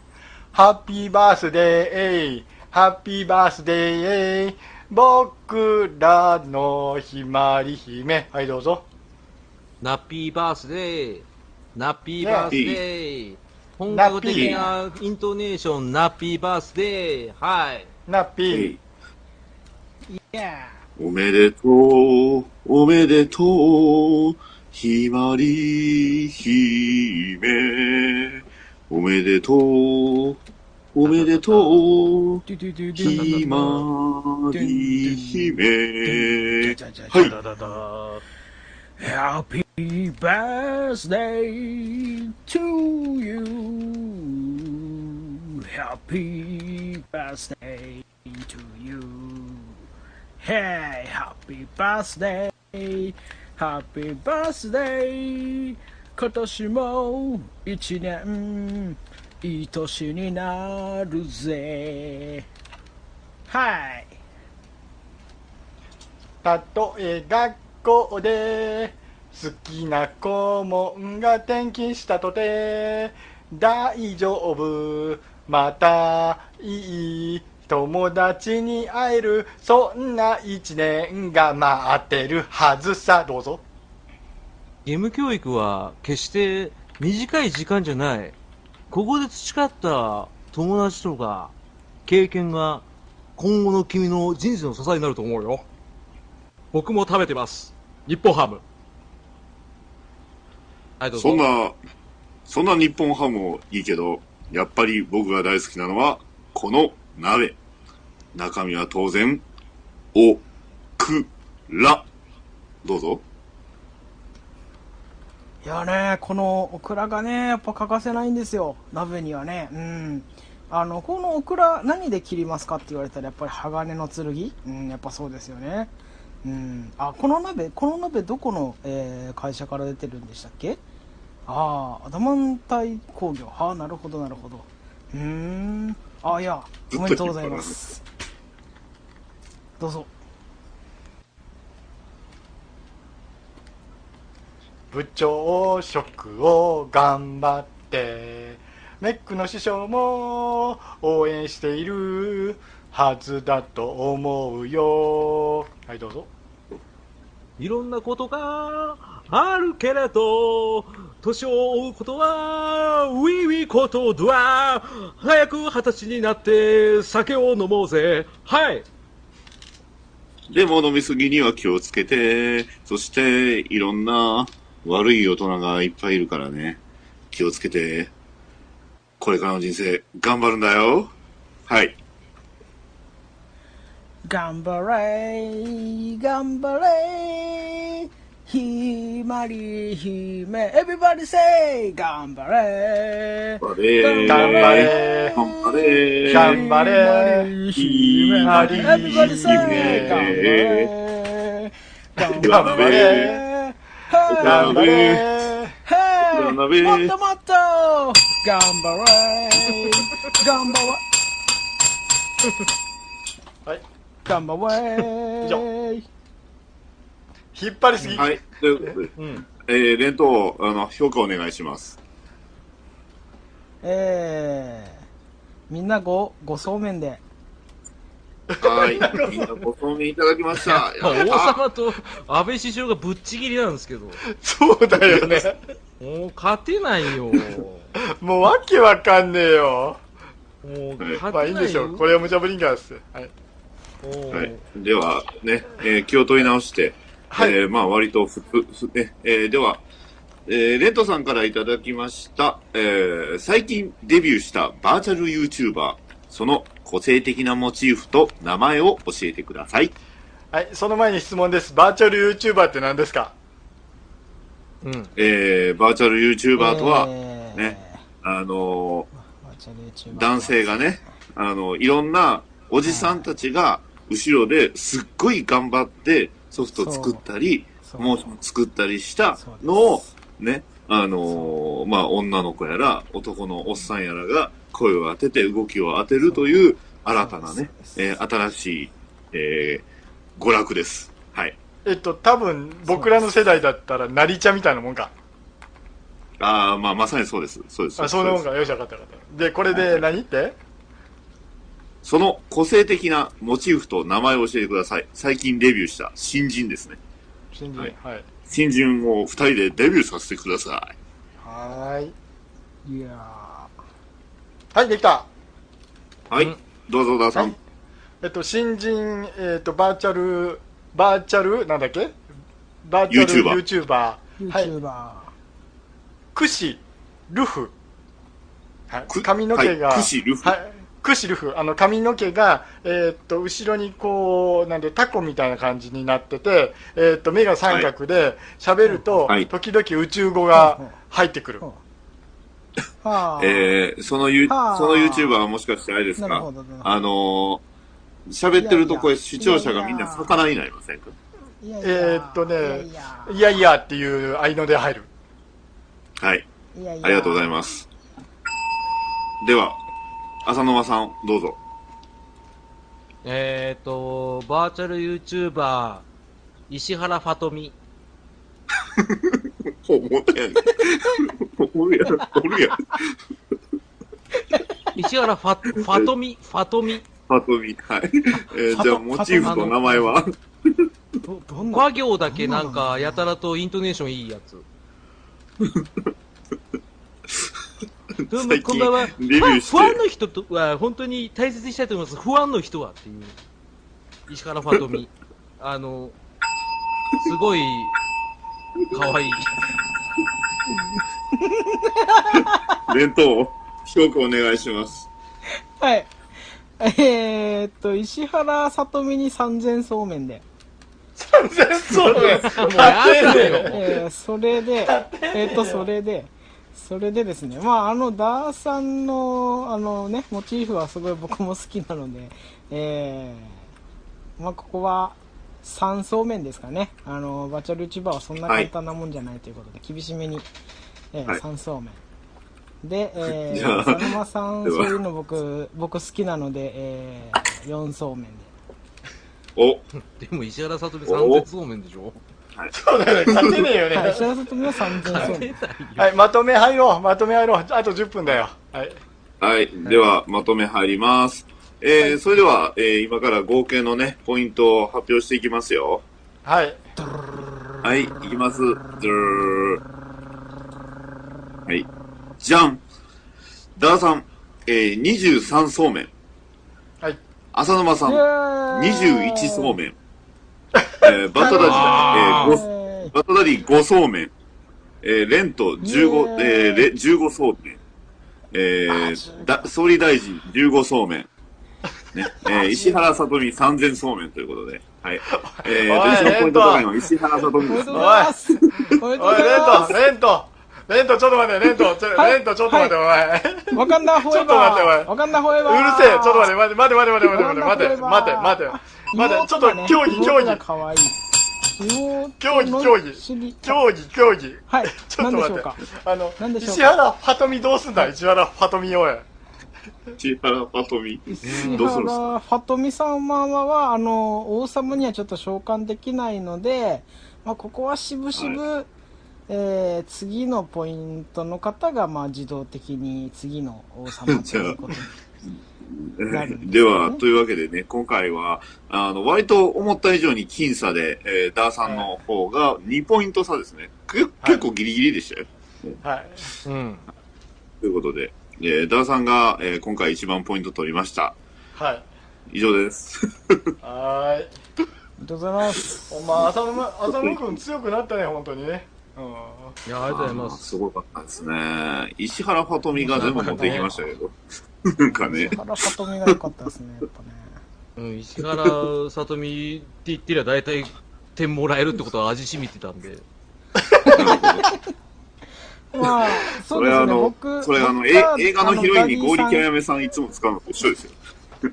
Speaker 1: ハッピーバースデーハッピーバースデー僕らのひまり姫はいどうぞ
Speaker 3: ーナッピーバースデー。ナッピーバースデー。本格的なイントネーション、ナッピーバースデー。はい。
Speaker 1: ナッピー、
Speaker 2: えい
Speaker 4: ーイエ
Speaker 2: おめでとう、おめでとう、ひまり姫。おめでとう、おめでとう、ひまり姫。はい。
Speaker 4: Happy birthday to you. Happy birthday to you. Hey, happy birthday. Happy birthday. 今年も一年いい年になるぜ。はい。
Speaker 1: たとえ学校で好きな顧問が転勤したとて大丈夫またいい友達に会えるそんな一年が待ってるはずさどうぞ
Speaker 3: 義務教育は決して短い時間じゃない。ここで培った友達とか経験が今後の君の人生の支えになると思うよ。僕も食べてます。日本ハム。はい、どうぞ。
Speaker 2: そんな、そんな日本ハムもいいけど、やっぱり僕が大好きなのは、この鍋。中身は当然、お、く、ら。どうぞ。
Speaker 4: いやね、このオクラがね、やっぱ欠かせないんですよ。鍋にはね。うん。あの、このオクラ何で切りますか？って言われたら、やっぱり鋼の剣？うん、やっぱそうですよね。うん。あ、この鍋、この鍋どこの、えー会社から出てるんでしたっけ？ああ、アダマンタイ工業。はあ、なるほど、なるほど。うーん。あ、いや、おめでとうございます。どうぞ。
Speaker 1: 部長職を頑張ってメックの師匠も応援しているはずだと思うよはいどうぞ
Speaker 3: いろんなことがあるけれど、年を追うことは、ウィウィことだ。早く二十歳になって酒を飲もうぜ。はい。
Speaker 2: でも飲みすぎには気をつけて、そしていろんな悪い大人がいっぱいいるからね。気をつけて。これからの人生頑張るんだよ。はい。
Speaker 4: 頑張れ頑張れ。ひまり姫 Everybody say 頑張れ。
Speaker 2: 頑張れ。
Speaker 1: 頑張れ。
Speaker 2: 頑張れ。
Speaker 1: 頑張れ。
Speaker 2: ひまり
Speaker 4: Everybody say 頑張
Speaker 2: 姫
Speaker 4: れ。頑
Speaker 1: 頑張れ
Speaker 4: れ
Speaker 1: 頑張れ。
Speaker 2: 頑張れ。
Speaker 4: もっともっと。頑張れ。頑張れ
Speaker 1: はい。
Speaker 4: 頑張れ。
Speaker 1: 以上。引っ張りすぎ、
Speaker 2: はい。ということで、
Speaker 1: うん、
Speaker 2: えー、連投、あの、評価お願いします。
Speaker 4: えー、みんなご、ごそうめんで。
Speaker 2: はい。みんなごそうめんいただきました。
Speaker 3: 王
Speaker 2: やった
Speaker 3: 様と安倍首相がぶっちぎりなんですけど、
Speaker 1: そうだよね。
Speaker 3: もう勝てないよ。
Speaker 1: もうわけわかんねえよ。
Speaker 3: もう
Speaker 2: はい。
Speaker 3: 勝
Speaker 1: まあいいんでしょう。これは無茶ぶりんがです。はい。
Speaker 3: れ
Speaker 2: はい。では、ね、えー気を取り直して、
Speaker 1: はい。
Speaker 2: えーまあ割とふふふね、えーでは、えーレントさんからいただきました、えー最近デビューしたバーチャル YouTuber、その個性的なモチーフと名前を教えてください。
Speaker 1: はい、その前に質問です。バーチャル YouTuber って何ですか？
Speaker 3: うん。
Speaker 2: えーバーチャル YouTuber とは、
Speaker 4: えー
Speaker 2: ね、あの
Speaker 4: バー
Speaker 2: 男性がね、あの、いろんなおじさんたちが後ろですっごい頑張ってソフト作ったり、モーション作ったりしたのを、ね、あのーまあ、女の子やら、男のおっさんやらが声を当てて動きを当てるという新たなねえー新しい、えー、娯楽です。はい。
Speaker 1: えっと、多分、僕らの世代だったら、なりちゃんみたいなもんか。
Speaker 2: ああ、まあ、まさにそうです。そうです。
Speaker 1: あ、そんなもんか。よし、わかったわかった。で、これで何って？
Speaker 2: その個性的なモチーフと名前を教えてください。最近デビューした新人ですね。
Speaker 1: 新人。
Speaker 2: は
Speaker 1: はいい。
Speaker 2: 新人を二人でデビューさせてくださ
Speaker 1: はーい。
Speaker 4: いや
Speaker 1: はい、できた。
Speaker 2: い。はい。
Speaker 3: うん
Speaker 2: どうぞ、ダーさん。
Speaker 1: はいえっと、新人、えっと、バーチャル、バーチャル、なんだっけ？バーチャル YouTuber。
Speaker 4: ー、
Speaker 1: はい。
Speaker 4: YouTuber。
Speaker 1: クシ、ルフ。はい
Speaker 2: く。
Speaker 1: 髪の毛が、
Speaker 2: はいクシルフ
Speaker 1: はい。クシルフ。あの、髪の毛が、えーっと、後ろにこう、なんで、タコみたいな感じになってて、えーっと、目が三角で、喋ると、
Speaker 2: はい
Speaker 1: 時々宇宙語が入ってくる。
Speaker 4: はあ、
Speaker 2: えー、そのユ
Speaker 4: はあ
Speaker 2: その YouTuber はもしかしてあれですか？
Speaker 4: なるほどなるほど
Speaker 2: あのー、喋ってるとこへ視聴者がみんな魚になりませんか
Speaker 4: いやいや
Speaker 1: えーっとね
Speaker 4: いやいや
Speaker 1: いやいやっていう合いので入る。
Speaker 2: はい。
Speaker 4: いやいや
Speaker 2: ありがとうございます。では、浅沼さん、どうぞ。
Speaker 3: えっ、と、バーチャル YouTuber、石原ファトミ。
Speaker 2: ほ、もったやん。おるやん。おるやん。
Speaker 3: 石原ファ、ファトミ、ファトミ？
Speaker 2: パトミ。はい。えー、じゃあ、モチーフと名前は？
Speaker 4: どどんな？
Speaker 3: 和行だけなんか、やたらとイントネーションいいやつ。どうも、
Speaker 2: 最近
Speaker 3: こんばんは。
Speaker 2: デビューして
Speaker 3: ファンファンの人とは、本当に大切にしたいと思います。不安の人はっていう。石原ファトミ。あの、すごい、かわいい。
Speaker 2: 弁当、評価お願いします。
Speaker 4: はい。えー、っと、石原さとみに三千そうめんで。
Speaker 1: 全然そうね。
Speaker 3: もうやだよ。
Speaker 4: えー、それで、えーっと、それで、それでですね、まあ、あの、ダーさんの、あのね、モチーフはすごい僕も好きなので、えー、まあ、ここは、三そうめんですかね。あの、バーチャル YouTuber はそんな簡単なもんじゃないということで、厳しめに、えー
Speaker 2: はい
Speaker 4: 三そうめん。で、え
Speaker 2: じゃあ
Speaker 4: ー、佐沼さん、そういうの 僕、僕好きなので、えー、四そうめんで。
Speaker 2: お、
Speaker 3: でも石原さとみ三節そうめんでしょ？
Speaker 1: そうだよね、勝てねえよ
Speaker 4: はい、
Speaker 1: ね。
Speaker 4: 石原さとみは3000そうめん。
Speaker 1: はい、まとめ入ろう、まとめ入ろう。あと10分だよ。はい。
Speaker 2: はい。では、まとめ入ります。えー、それでは、えー、今から合計のね、ポイントを発表していきますよ。
Speaker 1: はい。
Speaker 2: はい、いきます。はい。じゃんダーさん、えー、23そうめん。
Speaker 1: はい。
Speaker 2: 浅沼さん、
Speaker 4: イエーイ
Speaker 2: 21そうめん。えー、バッタダディ、えー、バッタダディ5そうめん。えー、レント15、
Speaker 4: イエーイ
Speaker 2: えー、レ15そうめん。えー、だ、総理大臣15そうめん。ね、えー、石原さとみ3000そうめんということで。はい。えー、電車のポイント高いのは石原さとみです
Speaker 4: おいます。お
Speaker 1: い、レント、。レント、レント、ちょっと待って、レント、ちょ
Speaker 4: はい
Speaker 1: レント、ちょっと待って、お前。
Speaker 4: わかんなフォーエ
Speaker 1: ちょっと待ってお。前
Speaker 4: わかんなフォーエバー。
Speaker 1: うるせえ、ちょっと待って、待って、待って、待って、待って、待って、待って、待って、待って、待って、待って、ちょっと、競技、競技、
Speaker 4: かわいい。
Speaker 1: 競技競技
Speaker 4: 技。
Speaker 1: 競技、競技。
Speaker 4: はい。
Speaker 1: ちょっと待って。あの石原ファトミどうすんだ？石原ファトミおい。
Speaker 2: 石原さとみ。
Speaker 4: 石
Speaker 2: どうするんです
Speaker 4: 原ファトミ様は、あの、王様にはちょっと召喚できないので、まあ、ここはしぶしぶ、えー次のポイントの方が、まあ、自動的に次の王様ということですね
Speaker 2: では、というわけでね、今回は、あの、割と思った以上に僅差で、えー、ダーさんの方が2ポイント差ですね。け結構ギリギリでしたよ。
Speaker 1: はい。
Speaker 3: うん。
Speaker 2: ということで、えー、ダーさんが、えー今回一番ポイント取りました。
Speaker 1: はい。
Speaker 2: 以上です。
Speaker 1: はーい。
Speaker 4: ありがとうございます。
Speaker 1: お前、浅野、浅野くん強くなったね、本当にね。うん。
Speaker 3: いや、ありがとうございます。
Speaker 2: すごかったですね。石原ファトミが全部持ってきましたけど。なんかね
Speaker 4: 石、原さとみが良かったですね、やっぱね。
Speaker 3: うん、石原さとみって言ってりゃ大体点もらえるってことは味しみてたんで。
Speaker 4: まあ、
Speaker 2: そ
Speaker 4: そうですね、
Speaker 2: れあの
Speaker 4: 僕、、
Speaker 2: それあの、え映画のヒロインにゴーリキャ
Speaker 4: あの
Speaker 2: ヤメさんいつも使うのと一緒ですよ。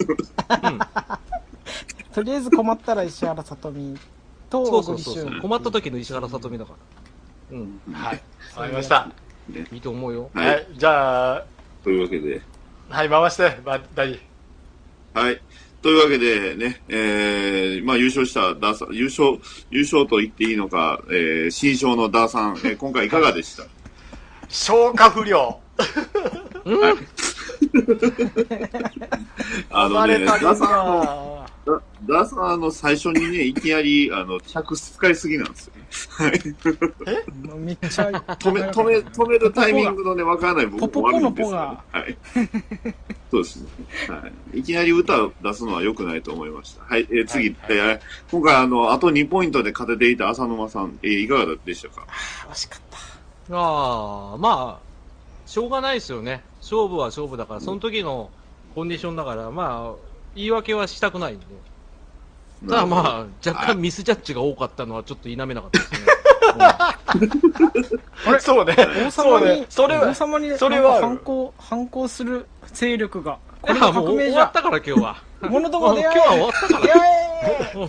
Speaker 4: とりあえず困ったら石原さとみと
Speaker 3: そうそうそうそう。
Speaker 4: 旬。
Speaker 3: 困った時の石原さとみだから。うん。
Speaker 1: はい。わかりました。
Speaker 3: いいと思うよ。
Speaker 2: はい
Speaker 1: はい。じゃあ、
Speaker 2: というわけで、
Speaker 1: はい、回して、ば、大。
Speaker 2: はい。というわけでね、えー、まあ優勝したダーさん、優勝、優勝と言っていいのか、えー、新賞のダーさん、えー今回いかがでした？
Speaker 1: 消化不良。
Speaker 2: あのね、ダーさんの、
Speaker 1: な
Speaker 2: ダダーさんあの、最初にね、いきなり、あの、着使いすぎなんですよ。
Speaker 4: もうめっちゃ、
Speaker 2: 止め、止め、止めるタイミングのね、わからない部分もあるんですよ、ね。
Speaker 4: ポポポのポ
Speaker 2: はい。そうですね。はい。いきなり歌を出すのは良くないと思いました。はい。えー次、えー今回あの、あと2ポイントで勝てていた浅沼さん、えーいかがでしたか？
Speaker 4: 惜しかった。
Speaker 3: ああ、まあ、しょうがないですよね。勝負は勝負だから、その時のコンディションだから、まあ、言い訳はしたくないんで。ただまあ、若干ミスジャッジが多かったのはちょっと否めなかったですね。
Speaker 1: あれ？そうね。
Speaker 4: 王様に
Speaker 1: そうね。、それ
Speaker 4: 王
Speaker 1: は、
Speaker 4: 様に、
Speaker 1: それは
Speaker 4: 反抗、反抗する勢力が。こ
Speaker 3: い
Speaker 4: れが
Speaker 3: やもう
Speaker 4: 革命じゃ
Speaker 3: 終わったから今日は。
Speaker 4: 物ども出会え
Speaker 3: 今日は終わったから。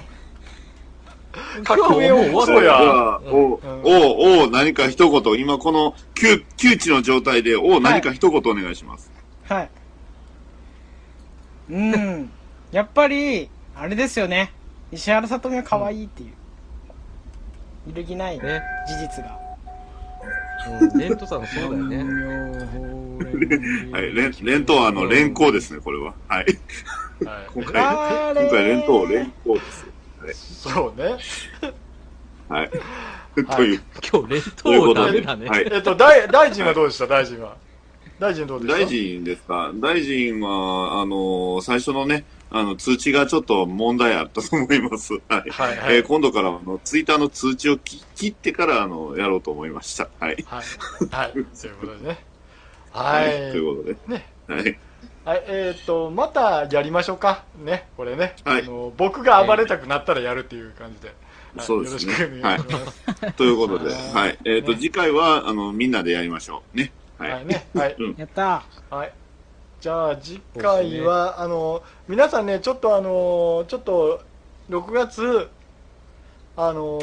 Speaker 1: 革命を起こそうや。
Speaker 2: あ、おう、おう、おう、何か一言、今この窮、窮地の状態で、おう、何か一言お願いします。
Speaker 4: はい。うん。やっぱり、あれですよね。石原さとみは可愛いっていう。揺るぎない事
Speaker 3: ね。
Speaker 4: 実が。
Speaker 3: うん、レントさんそうだよね。
Speaker 2: はい。連、連投はあの、連行ですね、これは。はい。
Speaker 1: はい
Speaker 2: 今回、今回連投、連行です。
Speaker 1: そうね。
Speaker 2: はい。という、
Speaker 3: 今日レン
Speaker 2: というこ
Speaker 3: ト
Speaker 2: とで、
Speaker 3: ダメだね。
Speaker 2: はい。
Speaker 1: えっと、大、大臣はどうでした？大臣は。大臣どうでした？
Speaker 2: 大臣ですか？大臣は、あの、最初のね、あの、通知がちょっと問題あったと思います。はい。
Speaker 1: はいはい
Speaker 2: えー今度から、あの、ツイッターの通知をき切ってから、あの、やろうと思いました。はい。
Speaker 1: はい。はい。ということでね。は
Speaker 2: はい。
Speaker 1: い。
Speaker 2: ということで。
Speaker 1: ね。
Speaker 2: はい。
Speaker 1: はい、えっ、と、またやりましょうか。ね、これね。
Speaker 2: はい
Speaker 1: あの僕が暴れたくなったらやるっていう感じで。はい
Speaker 2: そうですね
Speaker 1: よろしくお願いします。
Speaker 2: ということで、
Speaker 1: はい
Speaker 2: はい。えっ、と、
Speaker 1: ね
Speaker 2: 次回は、あの、みんなでやりましょう。ね。はい。
Speaker 1: はいね。はい。
Speaker 2: うん。
Speaker 4: やった
Speaker 1: はい。じゃあ次回は、あの、皆さんね、ちょっとあの、ちょっと、6月、あの、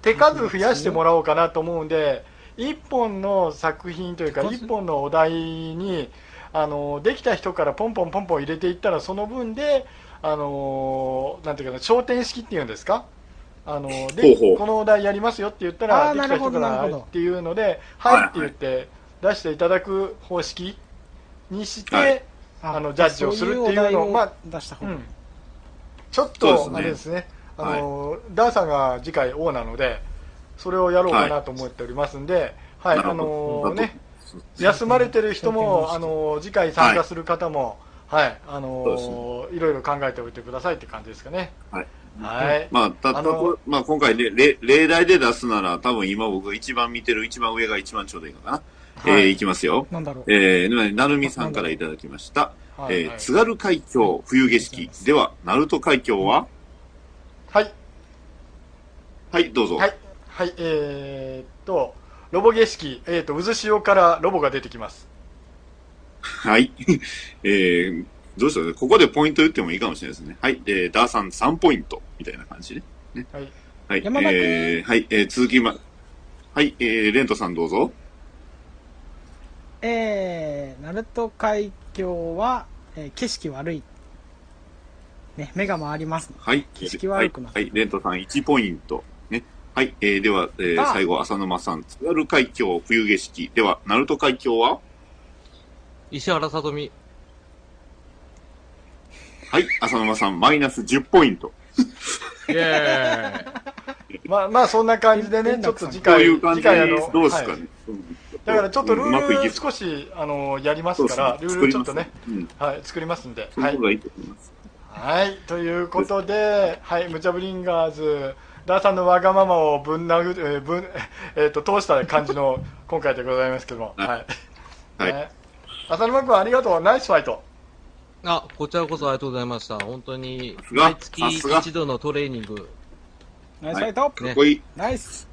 Speaker 1: 手数増やしてもらおうかなと思うんで、1本の作品というか、1本のお題に、あの、できた人からポンポンポンポン入れていったら、その分で、あのーなんていうかな、焦点式っていうんですか？あのーで
Speaker 2: ほうほう。
Speaker 1: このお題やりますよって言った
Speaker 4: あ
Speaker 1: ら、できた人からっていうので、
Speaker 2: はい
Speaker 1: はいって言って出していただく方式にして、
Speaker 2: はい。
Speaker 1: あのジャッジをするっていうのをまあ
Speaker 4: 出した方が。
Speaker 1: ちょっと、
Speaker 2: そうですね。
Speaker 1: あれですね、あのダーさんが次回王なので、それをやろうかなと思っておりますんで、はい、あ
Speaker 2: なるほど。
Speaker 1: のね、休まれてる人も、あの次回参加する方も、はい、あのいろいろ考えておいてくださいって感じですかね。
Speaker 2: はい。
Speaker 1: はい。
Speaker 2: まあ、たったまあ、今回ね、例例題で出すなら、多分今僕が一番見てる一番上が一番ちょうどいいのかな。
Speaker 1: はい
Speaker 2: えーいきますよ。
Speaker 4: なんだろう。
Speaker 2: えー、なるみさんからいただきました。
Speaker 1: はい
Speaker 2: えー津軽海峡冬景色。では、鳴門海峡は？
Speaker 1: はい。
Speaker 2: はい、どうぞ。
Speaker 1: はい。はい。えーっと、ロボ景色、えーっと、渦潮からロボが出てきます。
Speaker 2: はい。えー、どうしたらここでポイント言ってもいいかもしれないですね。はい。えー、ダーさん3ポイント。みたいな感じね。
Speaker 1: はい。
Speaker 2: はい。えー、はい。えー、続きま、はい。えー、レントさんどうぞ。
Speaker 4: えー、鳴門海峡は、えー景色悪い。ね、目が回ります。
Speaker 2: はい。
Speaker 4: 景色悪くな
Speaker 2: はい。はい。レントさん1ポイント。ね。はい。えー、では、えー、
Speaker 4: あ
Speaker 2: 最後、浅沼さん。津軽海峡冬景色。では、鳴門海峡は？
Speaker 3: 石原さとみ。
Speaker 2: はい。浅沼さん、マイナス10ポイント。
Speaker 3: イェーイ。
Speaker 1: まあ、まあ、そんな感じでね、ちょっと次回、
Speaker 2: いう感じ
Speaker 1: 次回あの、
Speaker 2: どうですか
Speaker 1: はい
Speaker 2: ね。うん
Speaker 1: だからちょっとル
Speaker 2: うまくいけ
Speaker 1: ール少し、あの、やりますから、ルールちょっとね、
Speaker 2: 作ります
Speaker 1: はい、作りますんで。はい、
Speaker 2: とい
Speaker 1: うことで、はい、ムチャブリンガーズ、ダーさんのわがままをぶん殴る、えーぶん、えっ、と、通した感じの 今回でございますけども、
Speaker 2: はい。
Speaker 1: はい。浅沼君ありがとう、ナイスファイト。
Speaker 3: あ、こちらこそありがとうございました。本当に毎月一度のトレーニング、
Speaker 4: ナイスファイト、
Speaker 2: かっこいい。
Speaker 4: ナイス。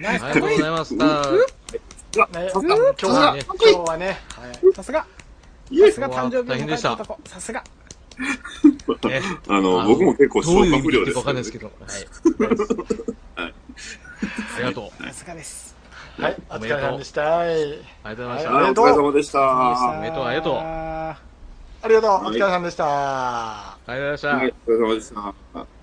Speaker 4: ナイス
Speaker 3: ありがとうございました。
Speaker 1: ね、
Speaker 2: さすが
Speaker 1: 今日は
Speaker 3: ね
Speaker 1: 今日はね、はい、
Speaker 4: さすが。
Speaker 2: イエス
Speaker 4: さすが。誕生日を迎えた男。さすが
Speaker 3: ね。
Speaker 2: あの、
Speaker 3: あ
Speaker 2: 僕も結構
Speaker 3: どういう意
Speaker 2: 消化不良です
Speaker 3: わかんないですけど。はい。
Speaker 2: はい。
Speaker 3: ありがとう。
Speaker 4: さすがです。
Speaker 1: はい、お疲れ様でした。はい。
Speaker 3: ありがとう。ございました。
Speaker 2: はい、お疲れ様でした。
Speaker 3: おめでとう。ありがとう。
Speaker 4: あ
Speaker 1: ありがとう、お
Speaker 2: はい
Speaker 1: 疲れ様でした。
Speaker 3: ありがとう。ございました。
Speaker 2: はい、お疲れ様でした。